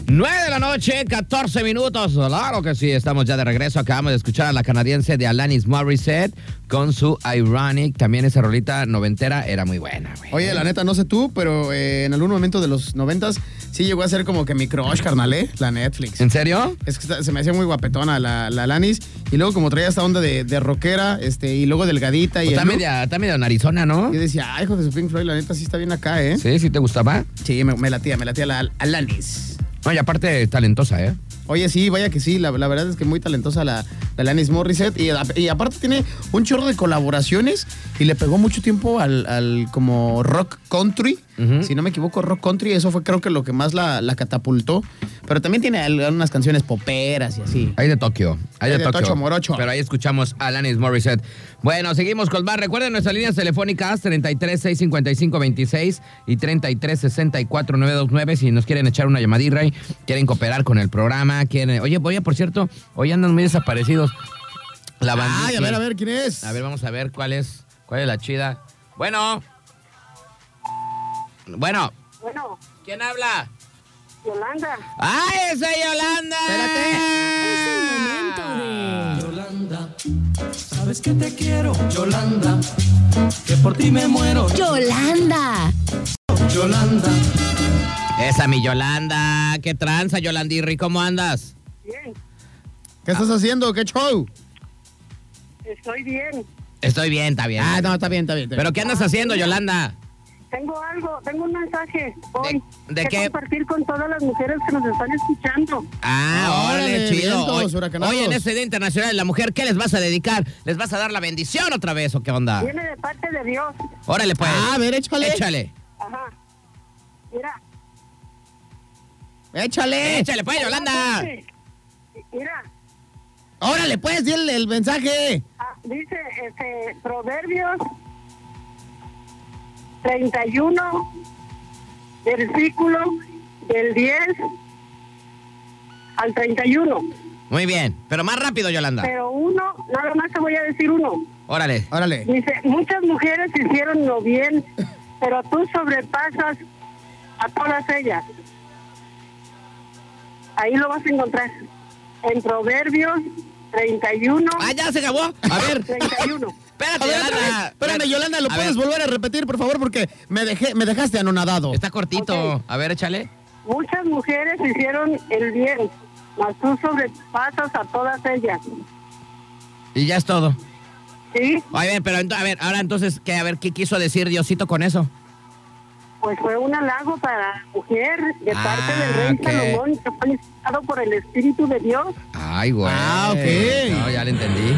9 de la noche, 14 minutos. Claro que sí, estamos ya de regreso. Acabamos de escuchar a la canadiense de Alanis Morissette con su Ironic. También esa rolita noventera era muy buena, güey. Oye, la neta, no sé tú, pero eh, en algún momento de los noventas sí llegó a ser como que mi crush, carnal, ¿eh? La Netflix. ¿En serio? Es que se me hacía muy guapetona la, la Lanis. Y luego como traía esta onda de, de rockera, este, y luego delgadita. Y Pues está, media, está medio narizona, ¿no? Yo decía, ay, hijo de su Pink Floyd, la neta sí está bien acá, ¿eh? Sí, sí te gustaba. Sí, me, me latía, me latía la Alanis. No, y aparte talentosa, ¿eh? Oye, sí, vaya que sí, la, verdad es que muy talentosa la, la Alanis Morissette. Y, y aparte tiene un chorro de colaboraciones y le pegó mucho tiempo al, al como rock country. Si no me equivoco, rock country, eso fue creo que lo que más la, la catapultó. Pero también tiene algunas canciones poperas y así. Hay de Tokio. Hay de, Tokio. Tocho Morocho. Pero ahí escuchamos a Alanis Morissette. Bueno, seguimos con más. Recuerden nuestras líneas telefónicas 33 655 26 y 33 64 929 si nos quieren echar una llamadita quieren cooperar con el programa, quieren... Oye, oye, por cierto, hoy andan muy desaparecidos. La bandita. Ay, a ver, a ver, ¿quién es? A ver, vamos a ver cuál es, cuál es la chida. Bueno. Bueno, Bueno, ¿quién habla? Yolanda. ¡Ay, esa Yolanda! Espérate. Es el momento de... Yolanda, Sabes que te quiero, Yolanda, que por ti me muero, Yolanda. Yolanda. Esa mi Yolanda. ¿Qué tranza, Yolandirri? ¿Cómo andas? Bien, ¿Qué estás haciendo? ¿Qué show? estoy bien. Estoy bien, está bien. Ah, no, está bien, está bien. está bien. ¿Pero qué andas haciendo, Yolanda? Tengo algo, tengo un mensaje hoy. ¿De que qué? compartir con todas las mujeres que nos están escuchando. Ah, órale, Órale, chido. vientos Hoy, en este Día Internacional de la Mujer, ¿qué les vas a dedicar? ¿Les vas a dar la bendición otra vez o qué onda? Viene de parte de Dios. Órale, pues. Ah, a ver, échale. Échale. Ajá. Mira. Échale. Échale, pues, Yolanda. Mira, Órale, pues, dile el mensaje. ah, dice este, Proverbios 31, versículo del 10 al 31. Muy bien. Pero más rápido, Yolanda. Pero uno, nada más te voy a decir uno. Órale. Órale. Dice, muchas mujeres hicieron lo bien, pero tú sobrepasas a todas ellas. Ahí lo vas a encontrar. En Proverbios 31. Ah, ya se acabó. A ver. 31. Espérate, ver. Yolanda. Espérame, Yolanda, ¿lo A puedes ver, volver a repetir, por favor? Porque me, dejé, me dejaste anonadado. Está cortito. A ver, échale. Muchas mujeres hicieron el bien, mas tú sobrepasas a todas ellas. Y ya es todo. ¿Sí? A ver, pero a ver, ahora entonces, ¿qué, a ver, ¿qué quiso decir Diosito con eso? Pues fue un halago para la mujer de Ah, parte del rey ok. Salomón, que fue inspirado por el Espíritu de Dios. Ay, güey. Ah, ok. No, ya le entendí.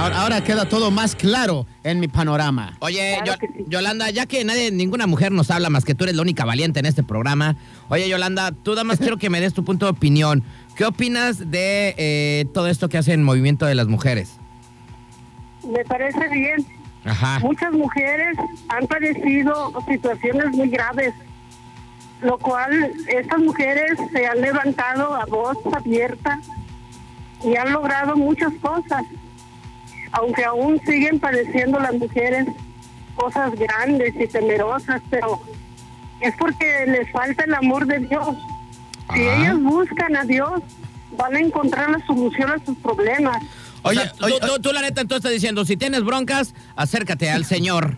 Ahora, ahora queda todo más claro en mi panorama. Oye, Claro Yo- sí. Yolanda, ya que nadie, ninguna mujer nos habla más que tú eres la única valiente en este programa. Oye, Yolanda, tú nada más [LAUGHS] quiero que me des tu punto de opinión. ¿Qué opinas de eh, todo esto que hace el movimiento de las mujeres? Me parece bien. Ajá. Muchas mujeres han padecido situaciones muy graves, lo cual estas mujeres se han levantado a voz abierta y han logrado muchas cosas, aunque aún siguen padeciendo las mujeres cosas grandes y temerosas, pero es porque les falta el amor de Dios. Si Ajá. ellas buscan a Dios, van a encontrar la solución a sus problemas. Oye, Oye, tú, oye, tú- tú, la neta, tú estás diciendo, si tienes broncas, acércate al Señor.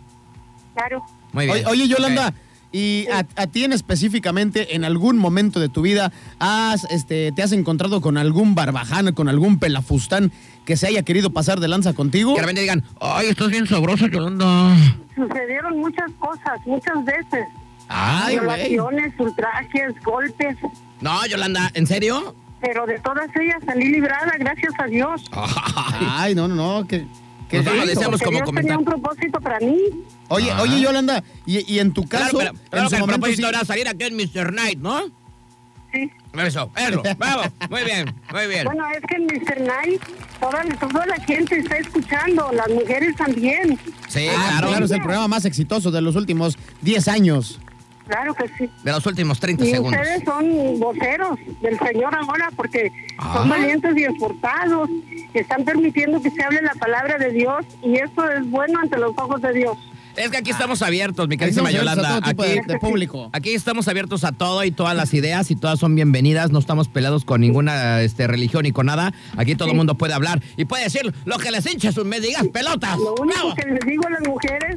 Claro. Muy bien. Oye, oye, Yolanda, Ok. ¿Y a, a ti en específicamente, en algún momento de tu vida, has, este, te has encontrado con algún barbaján, con algún pelafustán que se haya querido pasar de lanza contigo? Que de repente digan, ay, estás bien sabrosa, Yolanda. Sucedieron muchas cosas, muchas veces. Ay, violaciones, ultrajes, golpes, No, Yolanda, ¿en serio? pero de todas ellas salí librada, gracias a Dios. [LAUGHS] Ay, no, no, no, que... que Nosotros deseamos Porque como Dios comentar. tenía un propósito para mí. Oye, Ajá. oye, Yolanda, y, y en tu Claro, caso, pero, claro en que su el momento propósito sí- era salir aquí en Mr. Knight, ¿no? Sí. Eso, eso, [LAUGHS] vamos, muy bien, muy bien. Bueno, es que en Mr. Night toda, toda la gente está escuchando, las mujeres también. Sí, Ah, claro, claro, es el programa más exitoso de los últimos 10 años. Claro que sí. de los últimos 30 Y segundos. ustedes son voceros del Señor ahora porque Ah. son valientes y esforzados, que están permitiendo que se hable la palabra de Dios y eso es bueno ante los ojos de Dios. Es que aquí estamos abiertos, mi Ahí querísima estamos abiertos Yolanda. a todo tipo Aquí, de, de público. aquí estamos abiertos a todo y todas las ideas y todas son bienvenidas. No estamos peleados con ninguna este, religión ni con nada. Aquí todo el mundo puede hablar y puede decir lo que les hinche sus mendigas pelotas. Lo único ¡Bravo! que les digo a las mujeres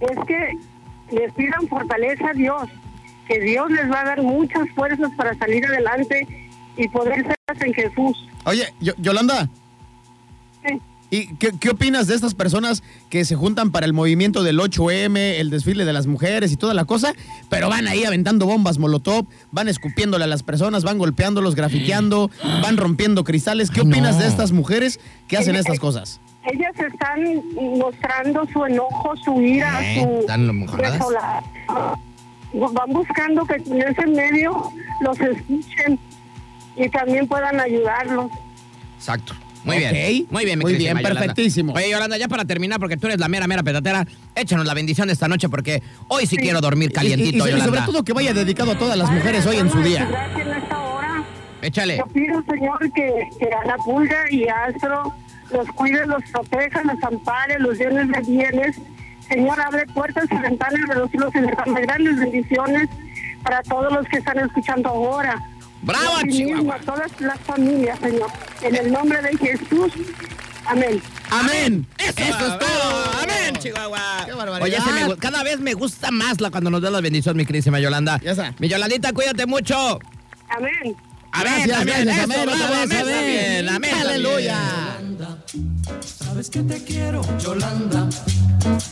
es que les pidan fortaleza a Dios, que Dios les va a dar muchas fuerzas para salir adelante y poder ser en Jesús. Oye, Yo- Yolanda, ¿y qué, qué opinas de estas personas que se juntan para el movimiento del 8M, el desfile de las mujeres y toda la cosa, pero van ahí aventando bombas molotov, van escupiéndole a las personas, van golpeándolos, grafiteando, van rompiendo cristales? ¿Qué opinas no. de estas mujeres que hacen estas cosas? Ellas están mostrando su enojo, su ira, ¿Eh? su ¿Están mojadas? desolación. Van buscando que en ese medio los escuchen y también puedan ayudarlos. Exacto. Muy Ok. bien. Muy bien, mi Muy bien, Yolanda. perfectísimo. Oye, Yolanda, ya para terminar, porque tú eres la mera, mera petatera, échanos la bendición de esta noche porque hoy sí, quiero dormir Y- y- calientito, y, so- y Yolanda. sobre todo que vaya dedicado a todas las mujeres hoy en su día. Gracias en esta hora. Échale. Yo pido, Señor, que, que a la pulga y Astro los cuide, los proteja, los ampare, los llenes de bienes. Señor, abre puertas y ventanas de los cielos y grandes bendiciones para todos los que están escuchando ahora. ¡Bravo, Chihuahua! a todas las familias, Señor. En el nombre de Jesús, Amén. Amén. Eso, es todo. Amén, Chihuahua. Qué barbaridad. Oye, ese me cada vez me gusta más la, cuando nos da la bendición, mi querísima Yolanda. Ya está. Mi Yolandita, cuídate mucho. Amén. Amén, Gracias, amén, gracias, eso, amén, bravo, amén, amén. amén, amén, Aleluya. Sabes que te quiero, Yolanda,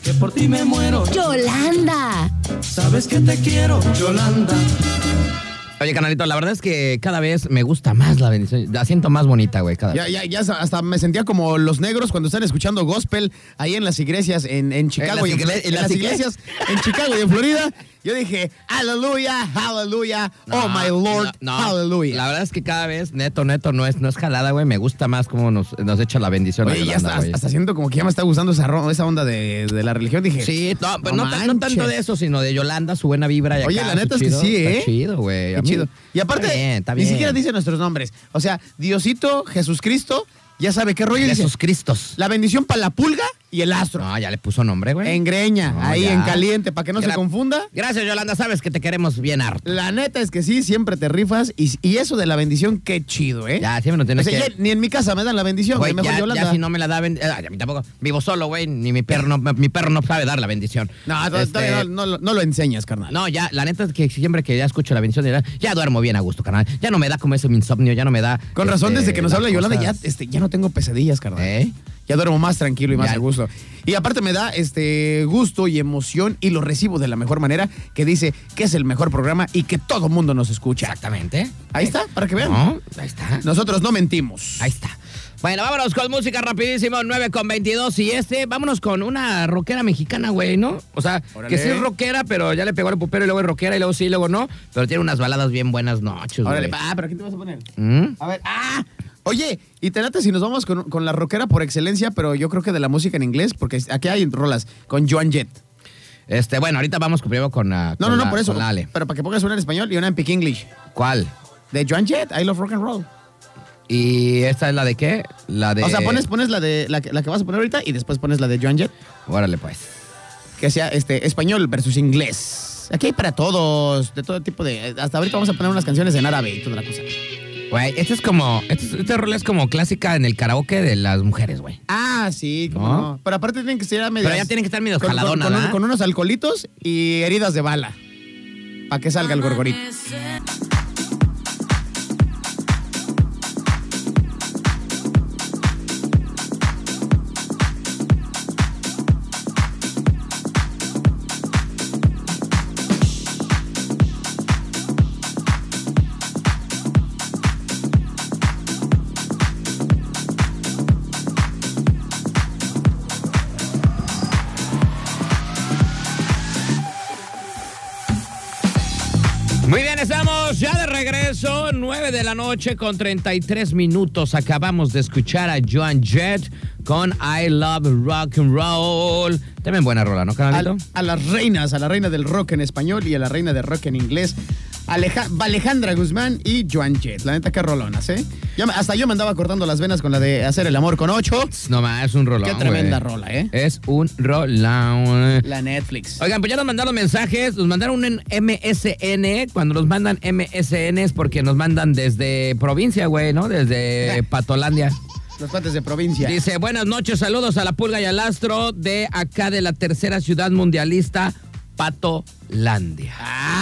que por ti me muero. Yolanda. Sabes que te quiero, Yolanda. Oye, canalito, la verdad es que cada vez me gusta más la bendición. La siento más bonita, güey, cada Ya, ya, ya hasta me sentía como los negros cuando están escuchando gospel ahí en las iglesias en, en Chicago. las y en, igle- en las las igle- iglesias en Chicago y en Florida. [LAUGHS] Yo dije, aleluya, aleluya, oh my Lord, no, no. aleluya. La verdad es que cada vez, neto, neto, no es, no es jalada, güey. Me gusta más cómo nos, nos echa la bendición. Oye, ya está, hasta siento como que ya me está gustando esa, esa onda de, de la religión. Dije, Sí, no, pero no, no tan- no tanto de eso, sino de Yolanda, su buena vibra. Y Oye, acá, la neta es que sí, ¿eh? Está chido, güey. Qué chido. Y aparte, Está bien, está ni siquiera dice nuestros nombres. O sea, Diosito, Jesucristo, ya sabe qué rollo. Jesús Cristos. la bendición para la pulga y el astro. No, ya le puso nombre, güey. En greña, No, ahí ya. en caliente, para que no se confunda. Gracias, Yolanda. Sabes que te queremos bien harto. La neta es que sí, siempre te rifas. Y, y eso de la bendición, qué chido, ¿eh? Ya, siempre nos O tienes sea, que... ya ni en mi casa me dan la bendición, Güey. Mejor ya, Yolanda. ya si no me la da ben- eh, a mí tampoco. Vivo solo, güey. Ni mi perro no, mi perro no sabe dar la bendición. No, Este, no, no lo- no enseñas, carnal. No, ya, la neta es que siempre que ya escucho la bendición, ya, ya duermo bien a gusto, carnal. Ya no me da como ese insomnio, ya no me da. Con razón, este, desde que nos las habla Yolanda, ya, este, ya no tengo pesadillas, carnal. ¿Eh? Ya duermo más tranquilo y más Ya. a gusto. Y aparte me da este gusto y emoción y lo recibo de la mejor manera que dice que es el mejor programa y que todo mundo nos escucha. Exactamente. Ahí está, para que vean. No, ahí está. Nosotros no mentimos. Ahí está. Bueno, vámonos con música rapidísimo, 9 con 22 y este, vámonos con una rockera mexicana, güey, ¿no? O sea, Órale. que sí es rockera, pero ya le pegó al pupero y luego es rockera y luego sí, y luego no, pero tiene unas baladas bien buenas noches, Órale, güey. ah, pero ¿quién te vas a poner? ¿Mm? A ver, ah. Oye, y te late si nos vamos con, con la rockera por excelencia, pero yo creo que de la música en inglés, porque aquí hay rolas con Joan Jett. Este, bueno, ahorita vamos primero con, ah, No, con no, no, la- por eso. la Ale. Pero para que pongas una en español y una en Pick English. ¿Cuál? De Joan Jett, I Love Rock and Roll. ¿Y esta es la de qué? La de... O sea, pones, pones la de la, que- la que vas a poner ahorita y después pones la de Joan Jett, Órale, pues. que sea este español versus inglés. Aquí hay para todos, de todo tipo de. Hasta ahorita vamos a poner unas canciones en árabe y toda la cosa. Güey, esta es como... Este, este rol es como clásica en el karaoke de las mujeres, güey. Ah, sí, cómo ¿No? no. Pero aparte tienen que ser medias. Pero ya tienen que estar medio con, jaladonas, con con unos alcoholitos y heridas de bala. Para que salga el gorgorito. so 9 de la noche con 33 minutos. Acabamos de escuchar a Joan Jett con I Love Rock and Roll. También buena rola, ¿no, Al- canalito? a las reinas, a la reina del rock en español y a la reina del rock en inglés. Aleja- Alejandra Guzmán y Joan Jett. La neta, qué rolonas, ¿eh? Me- hasta yo me andaba cortando las venas con la de hacer el amor con ocho. No más, es un rolón. Qué tremenda rola, ¿eh? Es un rolón. La Netflix. Oigan, pues ya nos mandaron mensajes, nos mandaron un MSN. Cuando nos mandan MSN es porque nos mandan desde provincia, güey, ¿no? Desde. Patolandia. Los cuates de provincia. Dice, buenas noches, saludos a la pulga y al astro de acá de la tercera ciudad mundialista, Patolandia.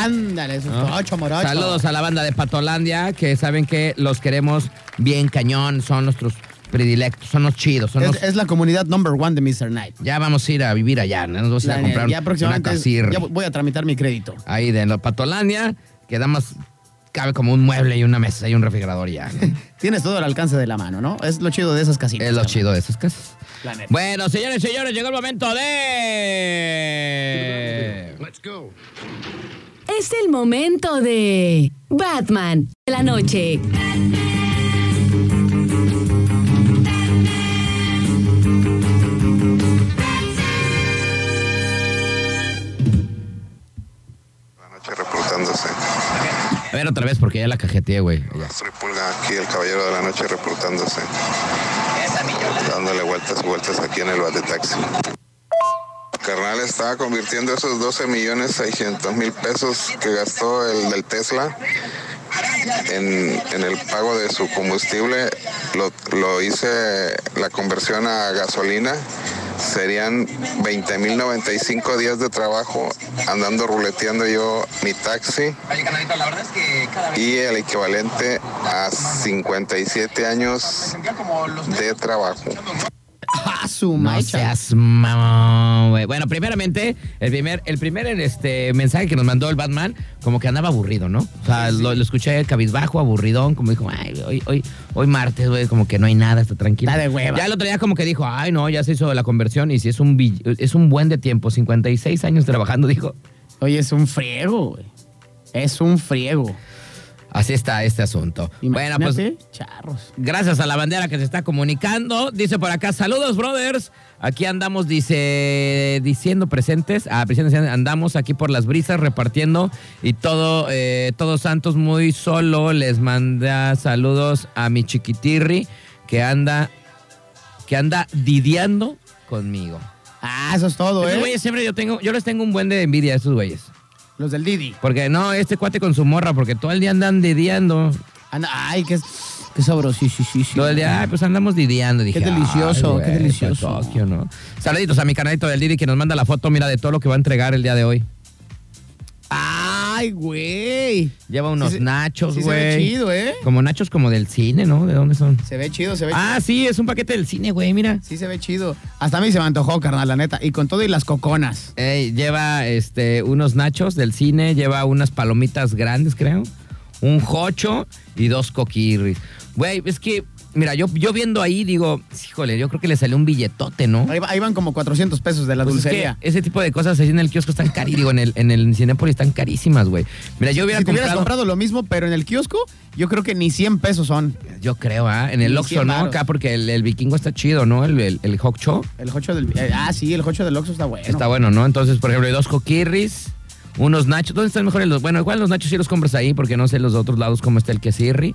Ándale, esos ¿no? ocho morocho. Saludos a la banda de Patolandia, que saben que los queremos bien cañón, son nuestros predilectos, son los chidos, son los... Es, la comunidad number one de Mr. Knight. Ya vamos a ir a vivir allá, ¿no? nos vamos a ir a comprar ya una próximamente casir. ya voy a tramitar mi crédito. Ahí de la Patolandia, que nada más cabe como un mueble y una mesa y un refrigerador y ya. ¿no? [LAUGHS] Tienes todo al alcance de la mano, ¿no? Es lo chido de esas casitas. es lo chido de esas casas. Bueno, señores, señores, llegó el momento de... Es el momento de Batman de la noche. La A ver otra vez porque ya la cajeteé, güey. Aquí el caballero de la noche reportándose. Dándole vueltas y vueltas aquí en el bate taxi. Carnal estaba convirtiendo esos 12 millones 600 mil pesos que gastó el del Tesla en, el pago de su combustible, lo hice la conversión a gasolina, serían 20.095 días de trabajo andando ruleteando yo mi taxi y el equivalente a 57 años de trabajo. ¡Ah, su No seas mamón, güey. Bueno, primeramente, el primer, el primer este, mensaje que nos mandó el Batman, como que andaba aburrido, ¿no? O sea, Lo, lo escuché cabizbajo, aburridón, como dijo, ay, hoy, hoy, hoy martes, güey, como que no hay nada, está tranquilo. Está de hueva. Ya el otro día como que dijo, ay, no, ya se hizo la conversión y si es un, es un buen de tiempo, 56 años trabajando, dijo. Oye, es un friego, güey. Es un friego. Así está este asunto. Bueno, pues charros. Gracias a la bandera que se está comunicando. Dice por acá, saludos, brothers. Aquí andamos, dice, diciendo presentes. Ah, presentes, andamos aquí por las brisas repartiendo. Y todo, eh, todos santos muy solo les manda saludos a mi chiquitirri que anda, que anda didiando conmigo. Ah, eso es todo, Estos ¿eh? güeyes siempre yo tengo, yo les tengo un buen de envidia a estos güeyes. Los del Didi. Porque no, este cuate con su morra, porque todo el día andan didiando. Anda, ay, qué, qué sabroso. Sí, sí, sí. Todo el día, ay, pues andamos didiando. Dije, Qué delicioso, ay, qué güey, delicioso. Tokio, ¿no? Saluditos a mi canalito del Didi que nos manda la foto, mira, de todo lo que va a entregar el día de hoy. Ay, güey. Lleva unos Sí nachos, sí se ve güey. chido, ¿eh? Como nachos como del cine, ¿no? ¿De dónde son? Se ve chido, se ve Ah, sí, es un paquete del cine, güey, mira. Sí se ve chido. Hasta a mí se me antojó, carnal, la neta. Y con todo y las coconas. Ey, lleva este, unos nachos del cine, lleva unas palomitas grandes, creo. Un jocho y dos coquirris. Güey, es que, mira, yo, yo viendo ahí digo, híjole, yo creo que le salió un billetote, ¿no? Ahí, va- ahí van como 400 pesos de la Pues es dulcería. que ese tipo de cosas ahí en el kiosco están carísimas. Digo, en el, en el Cinépolis están carísimas, güey. Mira, yo hubiera si hubieras comprado, comprado lo mismo, pero en el kiosco, yo creo que ni 100 pesos son. Yo creo, ¿ah? En el Oxxo, 100 ¿no? Acá porque el, el vikingo está chido, ¿no? El, el, el hot show El jocho del. eh, ah, sí, el jocho del Oxxo está bueno. está bueno, ¿no? Entonces, por ejemplo, hay dos coquirris, unos nachos. ¿Dónde están mejores los? Bueno, igual los nachos sí los compras ahí porque no sé los otros lados cómo está el quesirri.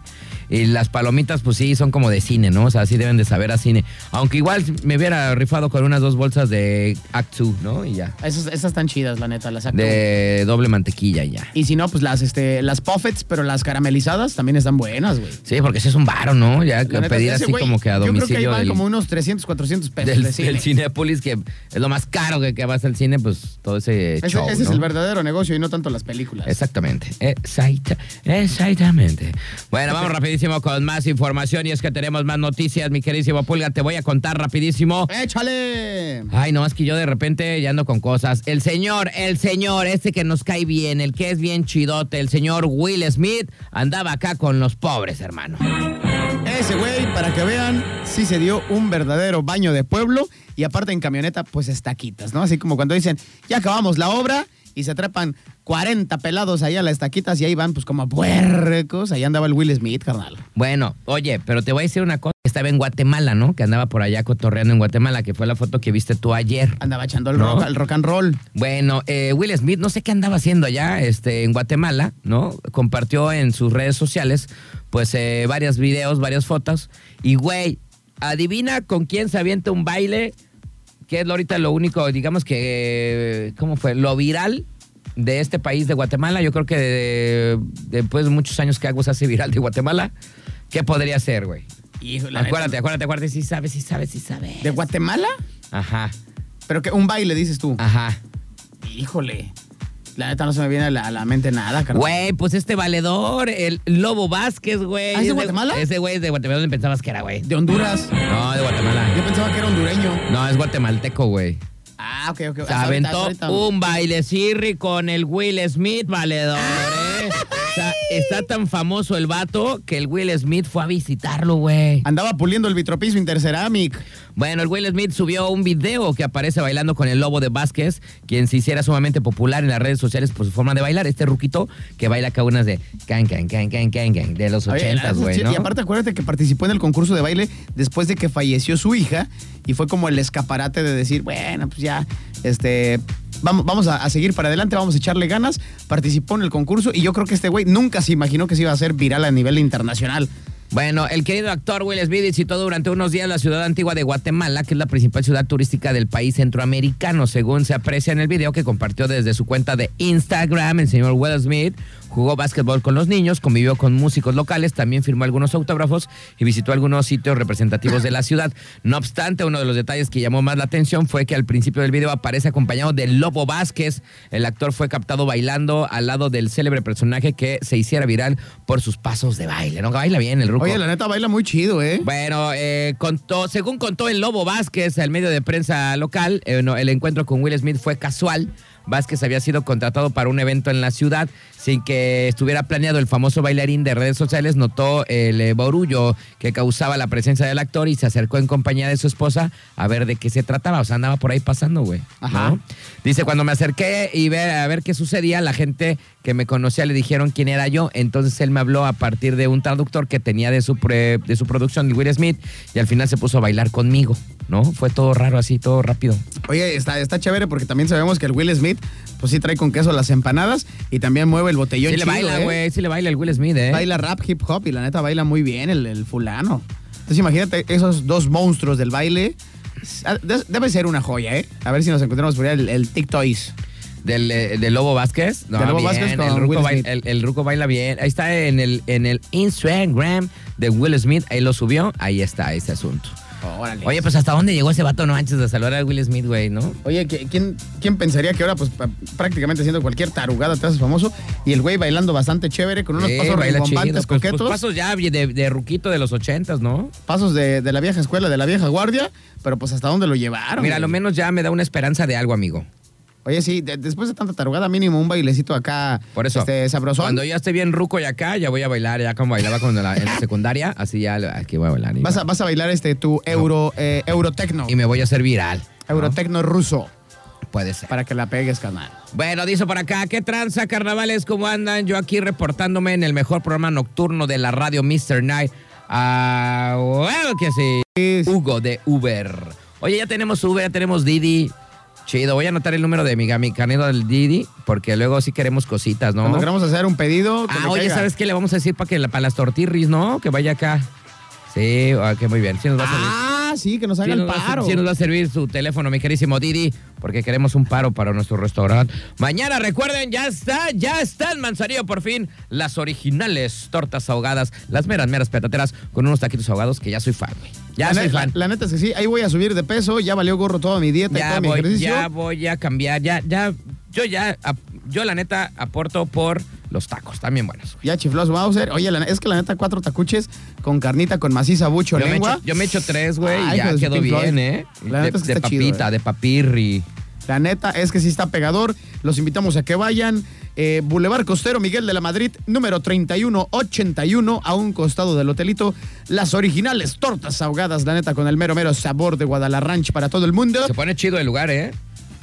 Y las palomitas, pues sí, son como de cine, ¿no? O sea, sí deben de saber a cine. Aunque igual me hubiera rifado con unas dos bolsas de Actu, ¿no? Y ya. Esas, esas están chidas, la neta, las saco. De doble mantequilla y ya. Y si no, pues las, este, las puffets, pero las caramelizadas también están buenas, güey. Sí, porque ese es un varo, ¿no? Ya La neta, pedir ese así güey, como que a Yo creo que ahí domicilio van del, como unos 300, 400 pesos del, de cine. Cinépolis, que es lo más caro que, que vas al cine, pues todo ese, Ese, show, ese es el verdadero negocio y no tanto las películas. Exactamente, exacta- exactamente. Bueno, vamos rapidísimo con más información y es que tenemos más noticias, mi queridísimo Pulga, te voy a contar rapidísimo. ¡Échale! Ay, no, es que yo de repente ya ando con cosas. El señor, el señor, este que nos cae bien, el que es bien chidote, el señor Will Smith, andaba acá con los pobres, hermano. Ese güey, para que vean, sí se dio un verdadero baño de pueblo y aparte en camioneta, pues estaquitas, ¿no? Así como cuando dicen, ya acabamos la obra y se trepan 40 pelados ahí a las estaquitas y ahí van pues como puercos. Ahí andaba el Will Smith, carnal. Bueno, oye, pero te voy a decir una cosa. Estaba en Guatemala, ¿no? Que andaba por allá cotorreando en Guatemala, que fue la foto que viste tú ayer. Andaba echando el, No. rock, el rock and roll. Bueno, eh, Will Smith, no sé qué andaba haciendo allá este, en Guatemala, ¿no? Compartió en sus redes sociales, pues, eh, varios videos, varias fotos. Y, güey, adivina con quién se avienta un baile, que es ahorita lo único, digamos que, ¿cómo fue? Lo viral de este país de Guatemala. Yo creo que de- después de muchos años que algo se hace viral de Guatemala, ¿qué podría ser, güey? Hijo, la Acuérdate, acuérdate, acuérdate, sí sabes, sí sabes, sí sabes. ¿De Guatemala? Ajá, Pero que un baile, dices tú. ajá. Híjole. La neta no se me viene a la, a la mente nada, carnal. Güey, pues este valedor, el Lobo Vázquez, güey. ¿Ah, es de Guatemala? Ese güey es de Guatemala. ¿Dónde pensabas que era, güey? De Honduras. No, de Guatemala. Yo pensaba que era hondureño. No, es guatemalteco, güey. Ah, ok, ok. Se ahorita, aventó hasta ahorita. un baile cirri con el Will Smith, valedor, ¿eh? Está tan famoso el vato que el Will Smith fue a visitarlo, güey. Andaba puliendo el vitropiso Interceramic. Bueno, el Will Smith subió un video que aparece bailando con el lobo de Vázquez, quien se hiciera sumamente popular en las redes sociales por su forma de bailar. Este ruquito que baila acá unas de can, can, can, can, can, can, de los ochentas, güey, ¿no? Y aparte acuérdate que participó en el concurso de baile después de que falleció su hija y fue como el escaparate de decir, bueno, pues ya, este, vamos, vamos a, seguir para adelante, vamos a echarle ganas. Participó en el concurso y yo creo que este güey nunca se imaginó que se iba a hacer viral a nivel internacional. Bueno, el querido actor Will Smith visitó durante unos días la ciudad antigua de Guatemala, que es la principal ciudad turística del país centroamericano, según se aprecia en el video que compartió desde su cuenta de Instagram. El señor Will Smith jugó básquetbol con los niños, convivió con músicos locales, también firmó algunos autógrafos y visitó algunos sitios representativos de la ciudad. No obstante, uno de los detalles que llamó más la atención fue que al principio del video aparece acompañado de Lobo Vázquez. El actor fue captado bailando al lado del célebre personaje que se hiciera viral por sus pasos de baile. ¿No? Baila bien el ruco. Oye, la neta baila muy chido, ¿eh? Bueno, eh, contó, según contó el Lobo Vázquez, el medio de prensa local, eh, no, el encuentro con Will Smith fue casual. Vázquez había sido contratado para un evento en la ciudad sin que estuviera planeado. El famoso bailarín de redes sociales notó el eh, borullo que causaba la presencia del actor y se acercó en compañía de su esposa a ver de qué se trataba. O sea, andaba por ahí pasando, güey. Ajá. ¿no? Dice, cuando me acerqué y ver, a ver qué sucedía, la gente que me conocía le dijeron quién era yo. Entonces él me habló a partir de un traductor que tenía de su, pre- de su producción, Will Smith, y al final se puso a bailar conmigo, ¿no? Fue todo raro así, todo rápido. Oye, está, está chévere porque también sabemos que el Will Smith, pues sí trae con queso las empanadas y también mueve el botellón Sí le baila, ¿eh? güey, sí le baila el Will Smith, ¿eh? Baila rap, hip hop y la neta baila muy bien el, el fulano. Entonces imagínate esos dos monstruos del baile. Ah, de- Debe ser una joya, ¿eh? A ver si nos encontramos por ahí el, el TikToks. Del, eh, del Lobo Vázquez. No, Del Lobo bien, Vázquez con el, ruco Will baila, Smith. el, el ruco baila bien. Ahí está en el, en el Instagram de Will Smith. Ahí lo subió. Ahí está ese asunto. Órale. Oye, pues hasta dónde llegó ese vato, ¿no? Antes de saludar a Will Smith, güey, ¿no? Oye, ¿qui- ¿quién, ¿quién pensaría que ahora, pues prácticamente haciendo cualquier tarugada te haces famoso? Y el güey bailando bastante chévere con unos pasos chido. Pues- pues coquetos. pasos ya de, de ruquito de los ochentas, ¿no? pasos de, de la vieja escuela, de la vieja guardia, pero pues hasta dónde lo llevaron. Mira, a lo menos ya me da una esperanza de algo, amigo. Oye, sí, de- después de tanta tarugada, mínimo un bailecito acá. Por eso. Este, sabrosón. Cuando ya esté bien ruco y acá, ya voy a bailar, ya como bailaba cuando la, en la secundaria, así ya aquí voy a bailar. vas, a, vas a bailar este tu euro, eh, eurotecno. Y me voy a hacer viral. ¿no? Eurotecno ruso. Puede ser. Para que la pegues, carnal. Bueno, dice por acá, ¿qué tranza, carnavales? ¿Cómo andan? Yo aquí reportándome en el mejor programa nocturno de la radio Mr. Night. Ah, bueno, que sí. Hugo de Uber. Oye, ya tenemos Uber, ya tenemos Didi. Chido, voy a anotar el número de mi, mi canelo del Didi, porque luego sí queremos cositas, ¿no? Cuando queramos hacer un pedido. que Ah, oye, caiga. ¿sabes qué le vamos a decir para que la- para las tortirris, no? Que vaya acá. Sí, ah, que muy bien. Sí nos va a servir. Ah, sí, que nos haga Sí el paro. sí nos va a servir su teléfono, mi querísimo Didi, porque queremos un paro para nuestro restaurante. Mañana, recuerden, ya está, ya está en Manzanillo por fin las originales tortas ahogadas, las meras, meras petateras con unos taquitos ahogados que ya soy fan, güey. Ya la, soy fan. la- la neta es que sí, ahí voy a subir de peso, ya valió gorro toda mi dieta y ya mi voy, ejercicio. ya voy a cambiar, ya, ya, yo ya, yo la neta aporto por los tacos, también buenos. Ya su Mauser. Oye, la- es que la neta, cuatro tacuches con carnita, con maciza, bucho, Yo me, lengua. echo, yo me echo tres, güey, y ya quedó bien. ¿eh? La de neta es que de está chido, papita, ¿eh? de papirri. La neta es que sí está pegador. Los invitamos a que vayan. Eh, Boulevard Costero Miguel de la Madrid, número 3181, a un costado del hotelito. Las originales tortas ahogadas, la neta, con el mero, mero sabor de Guadalajara para todo el mundo. Se pone chido el lugar, ¿eh?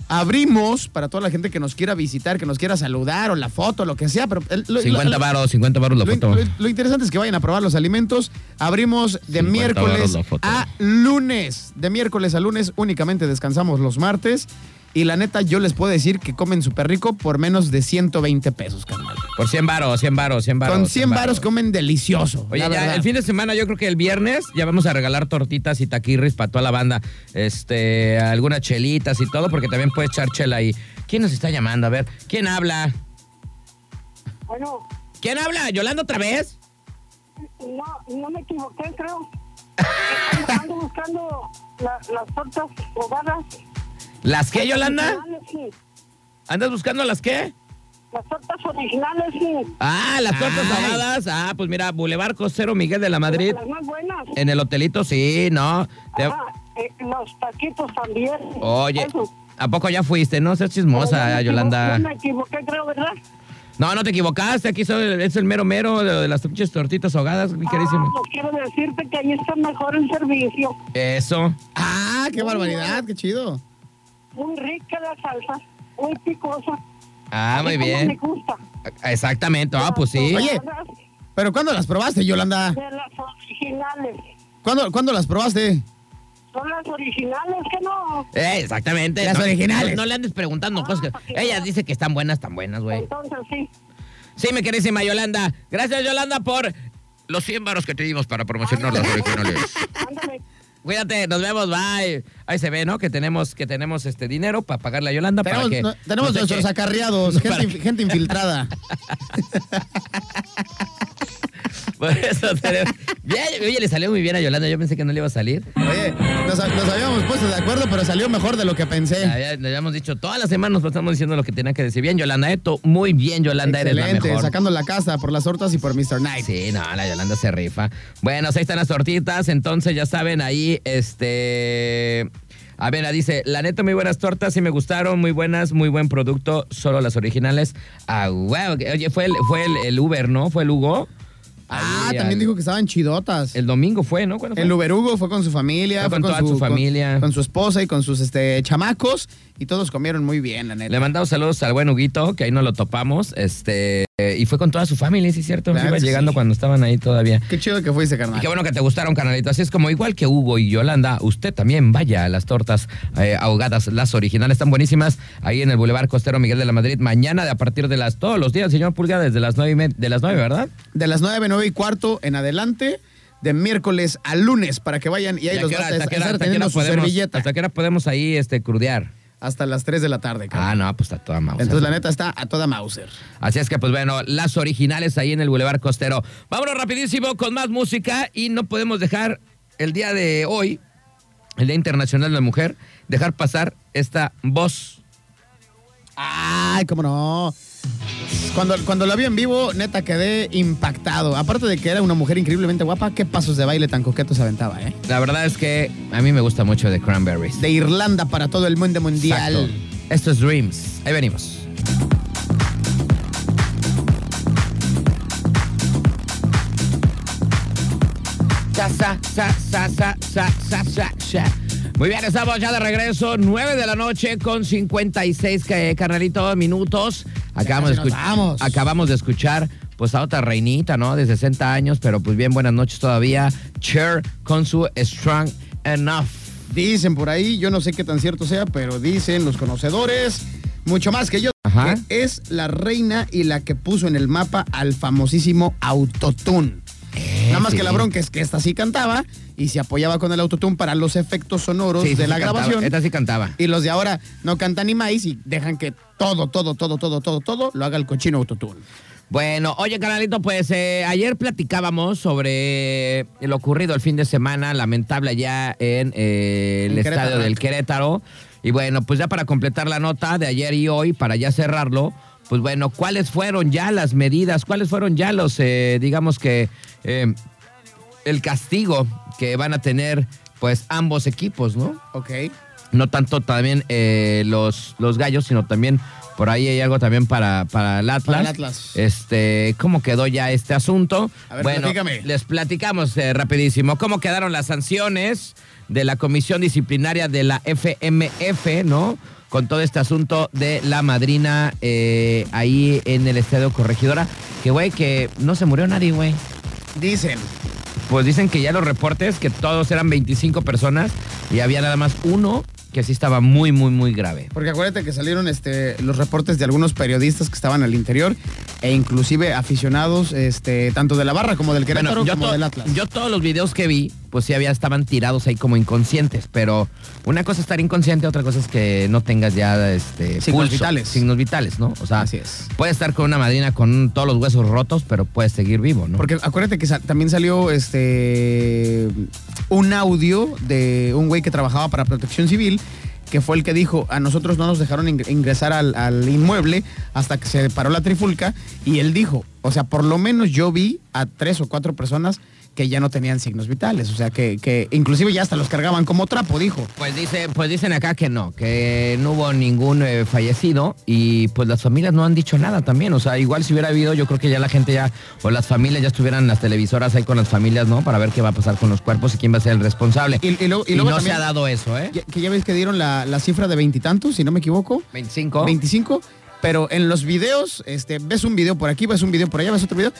Abrimos para toda la gente que nos quiera visitar, que nos quiera saludar o la foto, lo que sea. Pero el- lo- 50 lo- varos, 50 varos la foto. lo- lo interesante es que vayan a probar los alimentos. Abrimos de 50 miércoles a lunes. De miércoles a lunes únicamente descansamos los martes. Y la neta, yo les puedo decir que comen súper rico por menos de 120 pesos, carnal. Por 100 varos, 100 varos, 100 varos. Con 100 varos comen delicioso. Oye, la ya el fin de semana, yo creo que el viernes ya vamos a regalar tortitas y taquirris para toda la banda. Este, algunas chelitas y todo, porque también puedes echar chela ahí. ¿Quién nos está llamando? A ver, ¿quién habla? Bueno, ¿Quién habla? ¿Yolanda otra vez? no, no me equivoqué, creo. Ando, [LAUGHS] ando buscando la- las tortas ahogadas. ¿Las qué, Yolanda? Originales, sí. ¿Andas buscando las qué? Las tortas originales, sí. Ah, las tortas Ay. ahogadas. Ah, pues mira, Boulevard Costero Miguel de la Madrid. Las más buenas. En el hotelito, sí, ¿no? Ajá, eh, los taquitos también. Oye, Eso. ¿a poco ya fuiste? No seas chismosa, Yolanda. No me equivoqué, creo, ¿verdad? No, no te equivocaste. Aquí soy- es el mero mero de las pinches tortitas ahogadas, mi Ah, queridísimo. pues quiero decirte que ahí está mejor el servicio. Eso. Ah, qué barbaridad, qué chido. Muy rica la salsa, muy picosa. Ah, muy bien. me gusta. Exactamente. Ah, pues sí. Oye. Pero ¿cuándo las probaste, Yolanda? De las originales. ¿Cuándo, ¿cuándo las probaste? Son las originales, que no. Eh, exactamente. Las No- originales. No, no le andes preguntando Ah, cosas que. Ella dice que están buenas, están buenas, güey. Entonces sí. Sí, mi queridísima Yolanda. Gracias, Yolanda, por los 100 baros que te dimos para promocionar las originales. Ándale. Cuídate, nos vemos, bye. Ahí se ve, ¿no? Que tenemos, que tenemos este dinero para pagarle a Yolanda Tenemos, para que. no- tenemos nuestros acarreados, [LAUGHS] gente, gente infiltrada. [LAUGHS] Por eso tenemos- Bien, oye, le salió muy bien a Yolanda. Yo pensé que no le iba a salir. Oye, nos, nos habíamos puesto de acuerdo, pero salió mejor de lo que pensé. Ya- Le habíamos dicho, todas las semanas nos pasamos diciendo lo que tenía que decir. Bien, Yolanda, Eto, muy bien, Yolanda, eres la Excelente, mejor. sacando la casa por las tortas y por Mr. Knight. Sí, no, la Yolanda se rifa. Bueno, ahí están las tortitas. Entonces, ya saben, ahí, este. A ver, dice, la neta, muy buenas tortas, sí me gustaron, muy buenas, muy buen producto, solo las originales. Ah, wow. Oye, fue el, fue el, el Uber, ¿no? Fue el Hugo. Ah, Ahí, también al- dijo que estaban chidotas. El domingo fue, ¿no? ¿Cuándo fue? El Uberugo fue con su familia, Fue con toda su familia. Con, su esposa y con sus este, chamacos. Y todos comieron muy bien, la neta. Le mandamos saludos al buen Huguito, que ahí nos lo topamos. Este, y fue con toda su familia, sí es cierto. Claro Iba que llegando cuando estaban ahí todavía. Qué chido que fuiste, Y carnal. qué bueno que te gustaron, canalito. Así es como igual que Hugo y Yolanda, usted también vaya a las tortas eh, ahogadas, las originales están buenísimas, ahí en el Boulevard Costero Miguel de la Madrid. Mañana, de a partir de las, todos los días, señor Pulga, desde las nueve, de las nueve, ¿verdad? De las 9, 9 y cuarto en adelante, de miércoles a lunes, para que vayan y ahí ¿Y a los vas a estar teniendo su servilleta. ¿Hasta qué hora podemos ahí este, crudear? Hasta las 3 de la tarde, carnal. Ah, no, pues está toda mouse. Entonces, la neta está a toda Mauser. Así es que, pues bueno, las originales ahí en el Boulevard Costero. Vámonos rapidísimo con más música y no podemos dejar el día de hoy, el Día Internacional de la Mujer, dejar pasar esta voz. Ay, cómo no. Cuando, cuando la vi en vivo, neta quedé impactado. Aparte de que era una mujer increíblemente guapa, qué pasos de baile tan coquetos aventaba, ¿eh? La verdad es que a mí me gusta mucho de Cranberries. De Irlanda para todo el mundo mundial. Exacto. Esto es Dreams. Ahí venimos. Muy bien, estamos ya de regreso, 9 de la noche con 56 eh, carnalitos minutos. Acabamos de, casi nos escuch- vamos. acabamos de escuchar pues a otra reinita, ¿no? De 60 años, pero pues bien, buenas noches todavía. Cher con su Strong Enough. Dicen por ahí, yo no sé qué tan cierto sea, pero dicen los conocedores, mucho más que yo, Ajá. que es la reina y la que puso en el mapa al famosísimo Autotune. Nada más sí. que la bronca es que esta sí cantaba y se apoyaba con el Autotune para los efectos sonoros Sí, de sí la cantaba. grabación. Esta sí cantaba. Y los de ahora no cantan ni más y dejan que todo, todo, todo, todo, todo, todo lo haga el cochino Autotune. Bueno, oye, canalito, pues eh, ayer platicábamos sobre lo ocurrido el fin de semana, lamentable ya en eh, el estadio del Querétaro. Y bueno, pues ya para completar la nota de ayer y hoy, para ya cerrarlo, pues bueno, ¿cuáles fueron ya las medidas? ¿Cuáles fueron ya los, eh, digamos que, eh, el castigo que van a tener pues ambos equipos, ¿no? Ok. no tanto también eh, los, los gallos, sino también por ahí hay algo también para, para el Atlas. Para el Atlas. Este, ¿cómo quedó ya este asunto? A ver, bueno, platícame. les platicamos eh, rapidísimo cómo quedaron las sanciones de la comisión disciplinaria de la FMF, ¿no? Con todo este asunto de la madrina eh, ahí en el estadio Corregidora. Que, güey, que no se murió nadie, güey. Dicen. Pues dicen que ya los reportes, que todos eran 25 personas y había nada más uno que sí estaba muy, muy, muy grave. Porque acuérdate que salieron este, los reportes de algunos periodistas que estaban al interior e inclusive aficionados este, tanto de la barra como del Querétaro Bueno, como del Atlas. yo todos los videos que vi, pues sí había, estaban tirados ahí como inconscientes, pero una cosa es estar inconsciente, otra cosa es que no tengas ya este, Signos pulso, vitales. Signos vitales, ¿no? O sea, Así es. puedes estar con una madrina con todos los huesos rotos, pero puedes seguir vivo, ¿no? Porque acuérdate que también salió este un audio de un güey que trabajaba para Protección Civil que fue el que dijo, a nosotros no nos dejaron ing- ingresar al, al inmueble hasta que se paró la trifulca y él dijo, o sea, por lo menos yo vi a tres o cuatro personas que ya no tenían signos vitales, o sea, que, que inclusive ya hasta los cargaban como trapo, dijo. Pues, dice, pues dicen acá que no, que no hubo ningún eh, fallecido y pues las familias no han dicho nada también. O sea, igual si hubiera habido, yo creo que ya la gente ya, o las familias ya estuvieran en las televisoras ahí con las familias, ¿no? Para ver qué va a pasar con los cuerpos y quién va a ser el responsable. Y, y luego, y Y luego no también- se ha dado eso, ¿eh? que ya ves que dieron la, la cifra de veintitantos, si no me equivoco. 25. 25, pero en los videos, este, ves un video por aquí, ves un video por allá, ves otro video.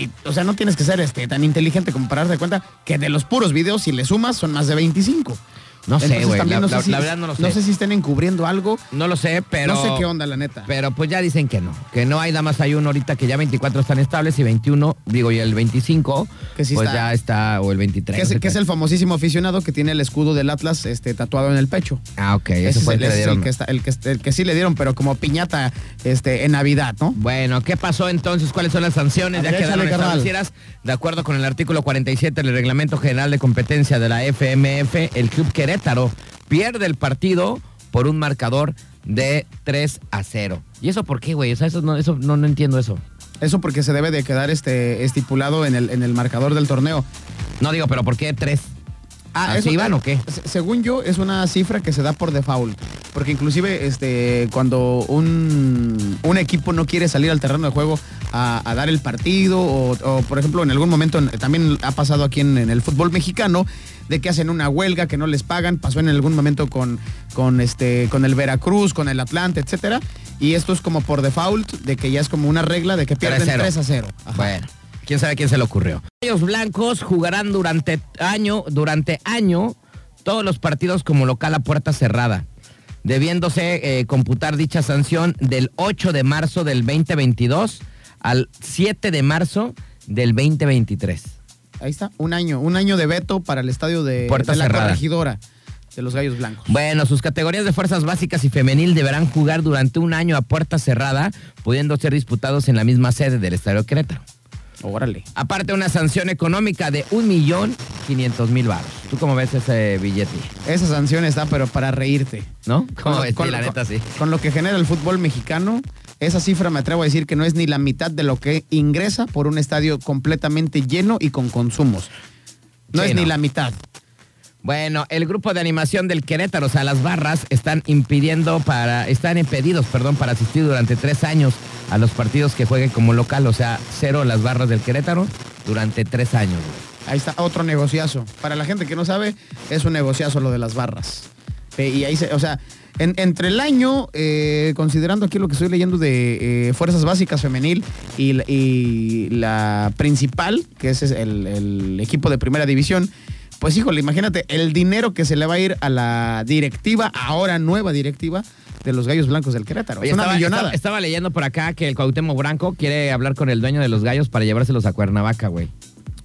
Y, o sea, no tienes que ser este, tan inteligente como para darte cuenta que de los puros videos, si le sumas, son más de 25. No sé, güey. La, no sé la- si- la verdad no lo sé. No sé si estén encubriendo algo. No lo sé, pero. no sé qué onda, la neta. Pero pues ya dicen que no. Que no hay, nada más hay uno ahorita que ya 24 están estables y 21, digo, y el 25, Que sí pues está. ya está, o el 23. que, es, no que el famosísimo aficionado que tiene el escudo del Atlas este, tatuado en el pecho. Ah, ok. Ese Ese es fue el el, que le el que está- el que, el que sí le dieron, pero como piñata este, en Navidad, ¿no? Bueno, ¿qué pasó entonces? ¿Cuáles son las sanciones? Ya quedaron establecidas. De acuerdo con el artículo 47 del Reglamento General de Competencia de la FMF, el Club Querétaro pierde el partido por un marcador de 3 a 0. ¿Y eso por qué, güey? O sea, eso no, eso no, no entiendo eso. Eso porque se debe de quedar este, estipulado en el, en el marcador del torneo. No digo, pero ¿por qué 3? ¿Así eso- iban o qué? se- Según yo, es una cifra que se da por default. Porque inclusive este, cuando un, un equipo no quiere salir al terreno de juego a, a dar el partido, o, o, por ejemplo en algún momento en- también ha pasado aquí en, en el fútbol mexicano, de que hacen una huelga, que no les pagan, pasó en algún momento con, con, este, con el Veracruz, con el Atlante, etcétera. Y esto es como por default, de que ya es como una regla de que pierden 3-0. 3 a 0. Ajá. Bueno, quién sabe quién se le ocurrió. Los blancos jugarán durante año, durante año, todos los partidos como local a puerta cerrada, debiéndose eh, computar dicha sanción del 8 de marzo del 2022 al 7 de marzo del 2023. Ahí está, un año, un año de veto para el estadio de, Puerta de la cerrada. corregidora de los Gallos Blancos. Bueno, sus categorías de fuerzas básicas y femenil deberán jugar durante un año a puerta cerrada, pudiendo ser disputados en la misma sede del Estadio Querétaro. Órale. Aparte una sanción económica de un millón quinientos mil baros. ¿Tú cómo ves ese billete? Esa sanción está, pero para reírte. ¿No? ¿Cómo Con- ves? con- Sí, la con- neta sí. Con lo que genera el fútbol mexicano, esa cifra me atrevo a decir que no es ni la mitad de lo que ingresa por un estadio completamente lleno y con consumos. No Sí, es no. ni la mitad. Bueno, el grupo de animación del Querétaro, o sea, las barras, están impidiendo para, están impedidos, perdón, para asistir durante tres años a los partidos que jueguen como local, o sea, cero las barras del Querétaro durante tres años. Ahí está otro negociazo. Para la gente que no sabe, es un negociazo lo de las barras. Eh, y ahí se, o sea, en- entre el año, eh, considerando aquí lo que estoy leyendo de eh, Fuerzas Básicas Femenil y, la- principal, que es el equipo de primera división, pues híjole, imagínate el dinero que se le va a ir a la directiva, ahora nueva directiva, de los Gallos Blancos del Querétaro. Oye, es una estaba, millonada. estaba- estaba leyendo por acá que el Cuauhtémoc Branco quiere hablar con el dueño de los gallos para llevárselos a Cuernavaca, güey.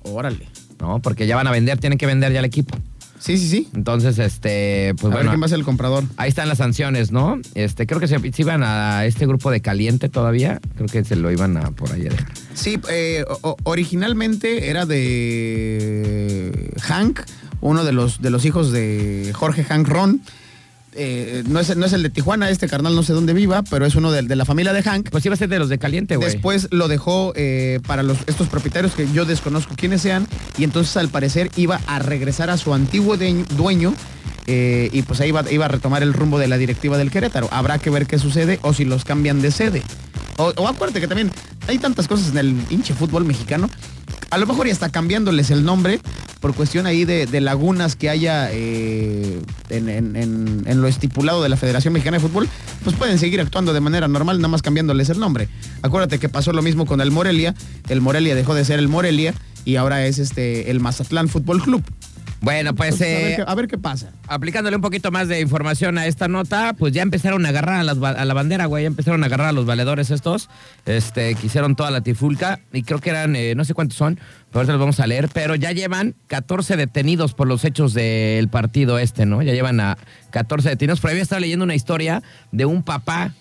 Órale. ¿No? Porque ya van a vender, tienen que vender ya el equipo. Sí, sí, sí. Entonces, este, pues a ver bueno. quién va a ser el comprador. Ahí están las sanciones, ¿no? Este, creo que se, se iban a este grupo de caliente todavía. Creo que se lo iban a por ahí a dejar. Sí, eh, o- originalmente era de Hank, uno de los, de los hijos de Jorge Hank Ron. Eh, no, es, no es el de Tijuana, este carnal no sé dónde viva, pero es uno de, de la familia de Hank. Pues iba a ser de los de caliente, güey. Después lo dejó eh, para los, estos propietarios que yo desconozco quiénes sean y entonces al parecer iba a regresar a su antiguo dueño eh, y pues ahí iba, iba a retomar el rumbo de la directiva del Querétaro. Habrá que ver qué sucede o si los cambian de sede. O, o acuérdate que también hay tantas cosas en el hinche fútbol mexicano. A lo mejor ya está cambiándoles el nombre por cuestión ahí de, lagunas que haya eh, en- en lo estipulado de la Federación Mexicana de Fútbol, pues pueden seguir actuando de manera normal, nada más cambiándoles el nombre. Acuérdate que pasó lo mismo con el Morelia. El Morelia dejó de ser el Morelia y ahora es este el Mazatlán Fútbol Club. Bueno, pues Entonces, a, ver eh, qué, a ver qué pasa. aplicándole un poquito más de información a esta nota, pues ya empezaron a agarrar a, las a la bandera, güey. Ya empezaron a agarrar a los valedores estos. Este, que hicieron toda la tifulca. Y creo que eran, eh, no sé cuántos son, pero ahorita los vamos a leer. Pero ya llevan 14 detenidos por los hechos del partido este, ¿no? Ya llevan a 14 detenidos. Por ahí había estado leyendo una historia de un papá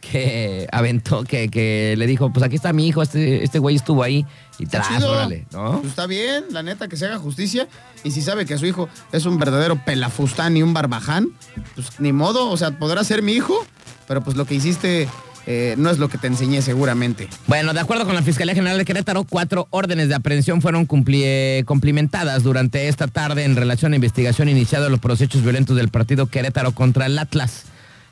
que aventó, que, que le dijo, pues aquí está mi hijo, este, este güey estuvo ahí. Y tras, chido. órale, ¿no? Pues está bien, la neta, que se haga justicia. Y si sabe que su hijo es un verdadero pelafustán y un barbaján, pues ni modo, o sea, podrá ser mi hijo, pero pues lo que hiciste eh, no es lo que te enseñé seguramente. Bueno, de acuerdo con la Fiscalía General de Querétaro, cuatro órdenes de aprehensión fueron eh, cumplimentadas durante esta tarde en relación a investigación iniciada de los procesos violentos del partido Querétaro contra el Atlas.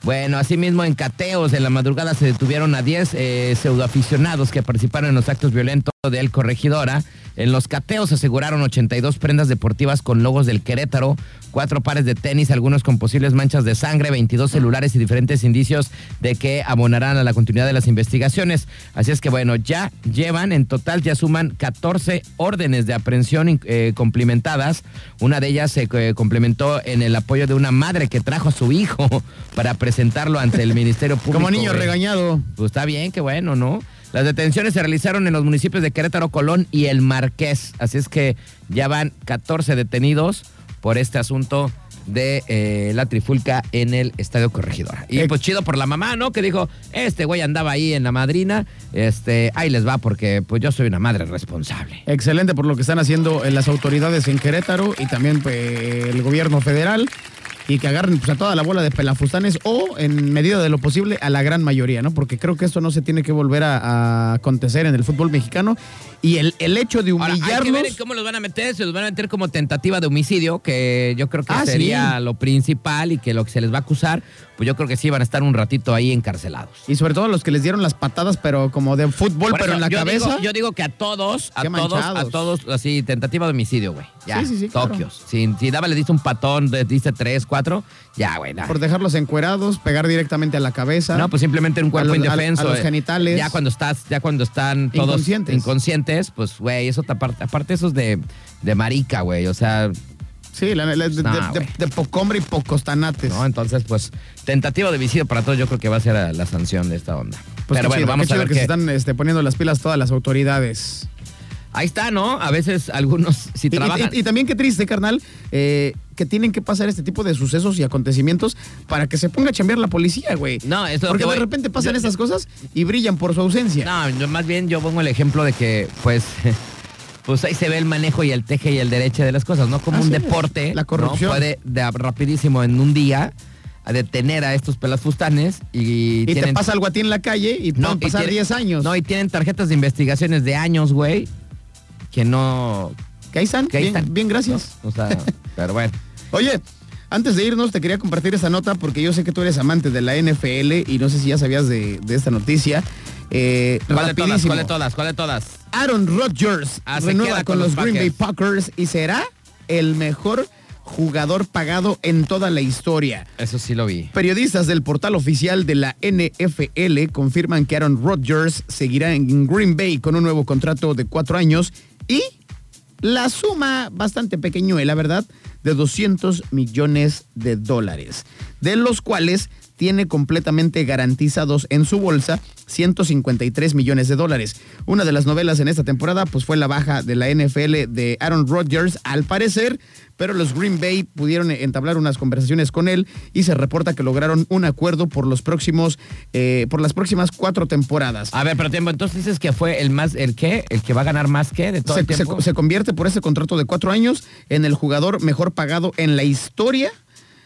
Bueno, asimismo en cateos en la madrugada se detuvieron a 10 eh, pseudoaficionados que participaron en los actos violentos de Corregidora En los cateos aseguraron 82 prendas deportivas con logos del Querétaro, cuatro pares de tenis, algunos con posibles manchas de sangre, 22 celulares y diferentes indicios de que abonarán a la continuidad de las investigaciones. Así es que bueno, ya llevan, en total ya suman 14 órdenes de aprehensión eh, complementadas. Una de ellas se eh, complementó en el apoyo de una madre que trajo a su hijo [LAUGHS] para presentarlo ante el Ministerio Público. Como niño güey. regañado. Pues está bien, qué bueno, ¿no? Las detenciones se realizaron en los municipios de Querétaro, Colón y El Marqués. Así es que ya van 14 detenidos por este asunto de eh, la trifulca en el Estadio Corregidora. Y pues chido por la mamá, ¿no? Que dijo, este güey andaba ahí en la madrina, este, ahí les va porque pues yo soy una madre responsable. Excelente por lo que están haciendo eh, las autoridades en Querétaro y también pues, el gobierno federal y que agarren pues, a toda la bola de pelafustanes o en medida de lo posible a la gran mayoría, ¿no? Porque creo que esto no se tiene que volver a, a acontecer en el fútbol mexicano y el, el hecho de Ahora, hay que humillarlos... ver cómo los van a meter, se los van a meter como tentativa de homicidio, que yo creo que Ah, sería sí. lo principal y que lo que se les va a acusar, pues yo creo que sí van a estar un ratito ahí encarcelados. Y sobre todo los que les dieron las patadas, pero como de fútbol, Por pero eso, en la yo cabeza. Digo, yo digo que a todos, a Qué todos, manchados. a todos, así, tentativa de homicidio, güey. Ya, Sí, sí, sí, claro. Tokios. Si, si daba le diste un patón, le diste tres, cuatro, ya, güey. Por dejarlos encuerados, pegar directamente a la cabeza. No, pues simplemente un cuerpo A los- indefenso. a los eh. genitales. Ya cuando estás, ya cuando están todos Inconscientes. inconscientes, pues, güey, eso te aparte, aparte eso es de, de marica, güey. O sea, Sí, la- la- de, No, de- de- pocombre y pocos tanates. ¿no? Entonces, pues, tentativa de homicidio para todos, yo creo que va a ser la, la sanción de esta onda. Pues Pero bueno, chido, vamos qué a ver que qué. se están este, poniendo las pilas todas las autoridades. Ahí está, ¿no? A veces algunos, si Y, trabajan. y- y también qué triste, carnal, eh, que tienen que pasar este tipo de sucesos y acontecimientos para que se ponga a chambear la policía, güey. No, es lo Porque que de voy- repente pasan yo- esas cosas y brillan por su ausencia. No, yo más bien yo pongo el ejemplo de que, pues, [LAUGHS] pues ahí se ve el manejo y el teje y el derecho de las cosas, ¿no? Como un deporte, la ¿no? corrupción. Puede de, rapidísimo en un día a detener a estos pelafustanes y, y te pasa algo a ti en la calle y No, pueden pasar tiene- 10 años. No, y tienen tarjetas de investigaciones de años, güey, que no... que ahí están, que ahí bien, están. bien, gracias. O sea, pero bueno. [LAUGHS] Oye, antes de irnos te quería compartir esta nota porque yo sé que tú eres amante de la NFL y no sé si ya sabías de, de esta noticia. Eh, ¿Cuál de todas? ¿Cuál de todas? ¿Cuál de todas? Aaron Rodgers Ah, renueva con, con los los Green Bay. Packers y será el mejor jugador pagado en toda la historia. Eso sí lo vi. Periodistas del portal oficial de la NFL confirman que Aaron Rodgers seguirá en Green Bay con un nuevo contrato de cuatro años y la suma bastante pequeñuela, ¿verdad? De 200 millones de dólares, de los cuales tiene completamente garantizados en su bolsa 153 millones de dólares. Una de las novelas en esta temporada pues fue la baja de la NFL de Aaron Rodgers al parecer, pero los Green Bay pudieron entablar unas conversaciones con él y se reporta que lograron un acuerdo por los próximos eh, por las próximas cuatro temporadas. A ver, pero tiempo, entonces dices que fue el más, ¿el qué? ¿El que va a ganar más que de todo se, el tiempo? se- se convierte por ese contrato de cuatro años en el jugador mejor pagado en la historia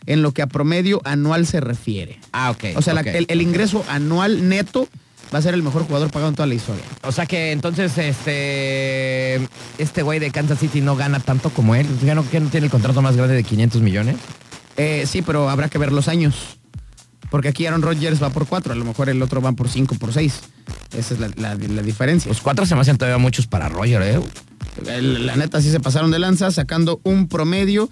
en lo que a promedio anual se refiere. Ah, ok. O sea, la- el, el ingreso anual neto va a ser el mejor jugador pagado en toda la historia. O sea que entonces este este güey de Kansas City no gana tanto como él. ¿Ya no, que no tiene el contrato más grande de 500 millones? Eh, sí, pero habrá que ver los años. Porque aquí Aaron Rodgers va por cuatro, a lo mejor el otro va por cinco, por seis. Esa es la, la- la diferencia. Los cuatro se me hacen todavía muchos para Roger, ¿eh? La neta sí se pasaron de lanza, sacando un promedio.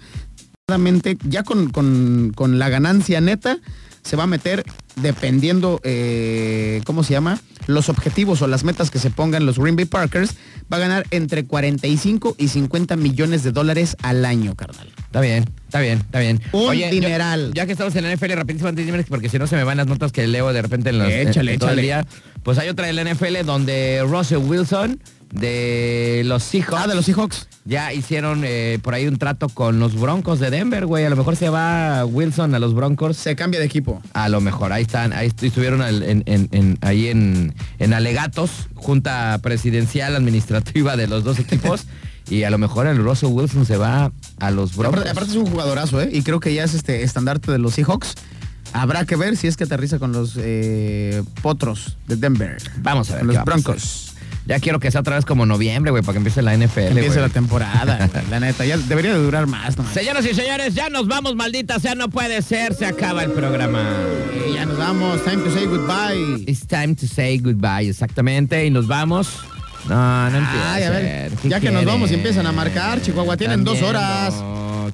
Ya con, con- con la ganancia neta, se va a meter, dependiendo, eh, ¿cómo se llama? Los objetivos o las metas que se pongan los Green Bay Parkers, va a ganar entre 45 y 50 millones de dólares al año, carnal. Está bien, está bien, está bien. Un yo- dineral. ya que estamos en la NFL, rapidísimo antes de irme, porque si no se me van las notas que leo de repente en, los, en- Échale, en todo el échale. día. Pues hay otra de la NFL donde Russell Wilson de los Seahawks. Ah, de los Seahawks. Ya hicieron eh, por ahí un trato con los Broncos de Denver, güey. A lo mejor se va Wilson a los Broncos. Se cambia de equipo. A lo mejor, ahí están, ahí estu- estuvieron en- en- en- ahí en, en alegatos, junta presidencial administrativa de los dos equipos, [LAUGHS] y a lo mejor el Russell Wilson se va a los Broncos. Aparte, aparte es un jugadorazo, ¿eh? Y creo que ya es este estandarte de los Seahawks. Habrá que ver si es que aterriza con los eh, potros de Denver. Vamos a ver. Los. Broncos. Ya quiero que sea otra vez como noviembre, güey, para que empiece la NFL. Empieza güey. la temporada, güey, la neta. Ya debería de durar más, ¿no? Señoras y señores, ya nos vamos, maldita sea, no puede ser, se acaba el programa. Ya nos vamos. Time to say goodbye. It's time to say goodbye, exactamente, y nos vamos No, no empieces. Ay, a ver, ya que nos vamos y empiezan a marcar, Chihuahua, tienen dos horas.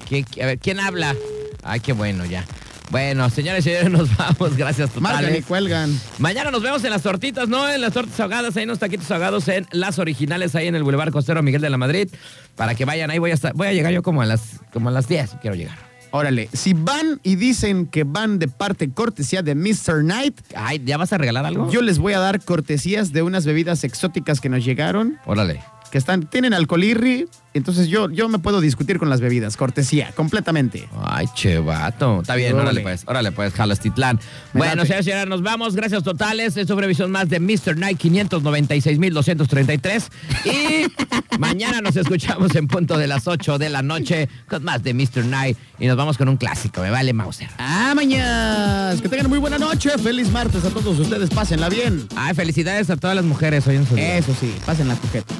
¿Qué- qué- a ver, ¿quién habla? Ay, qué bueno, ya. Bueno, señores y señores, [LAUGHS] nos vamos. Gracias Marcan y totales. cuelgan. Mañana nos vemos en las tortitas, ¿no? En las tortas ahogadas, ahí en los taquitos ahogados, en las originales, ahí en el Boulevard Costero Miguel de la Madrid. Para que vayan, ahí voy a estar, voy a llegar yo como a las, como a las 10, quiero llegar. Órale, si van y dicen que van de parte cortesía de Mr. Knight, Ay, ¿ya vas a regalar algo? yo les voy a dar cortesías de unas bebidas exóticas que nos llegaron, Órale. que están, tienen alcoholirri, entonces yo, yo me puedo discutir con las bebidas, cortesía, completamente. Ay, chevato. Está bien, Órale. órale pues, órale pues, Jalostitlán. Me Bueno, señores y señores, nos vamos. Gracias totales. Es una revisión más de Mr. Night 596.233. Y [LAUGHS] mañana nos escuchamos en punto de las 8 de la noche con más de Mr. Night. Y nos vamos con un clásico. Me vale Mauser. ¡Ah, mañana! Que tengan muy buena noche, feliz martes a todos ustedes, pásenla bien. Ay, felicidades a todas las mujeres hoy en su día. Eso sí, pásenla, Puqueta.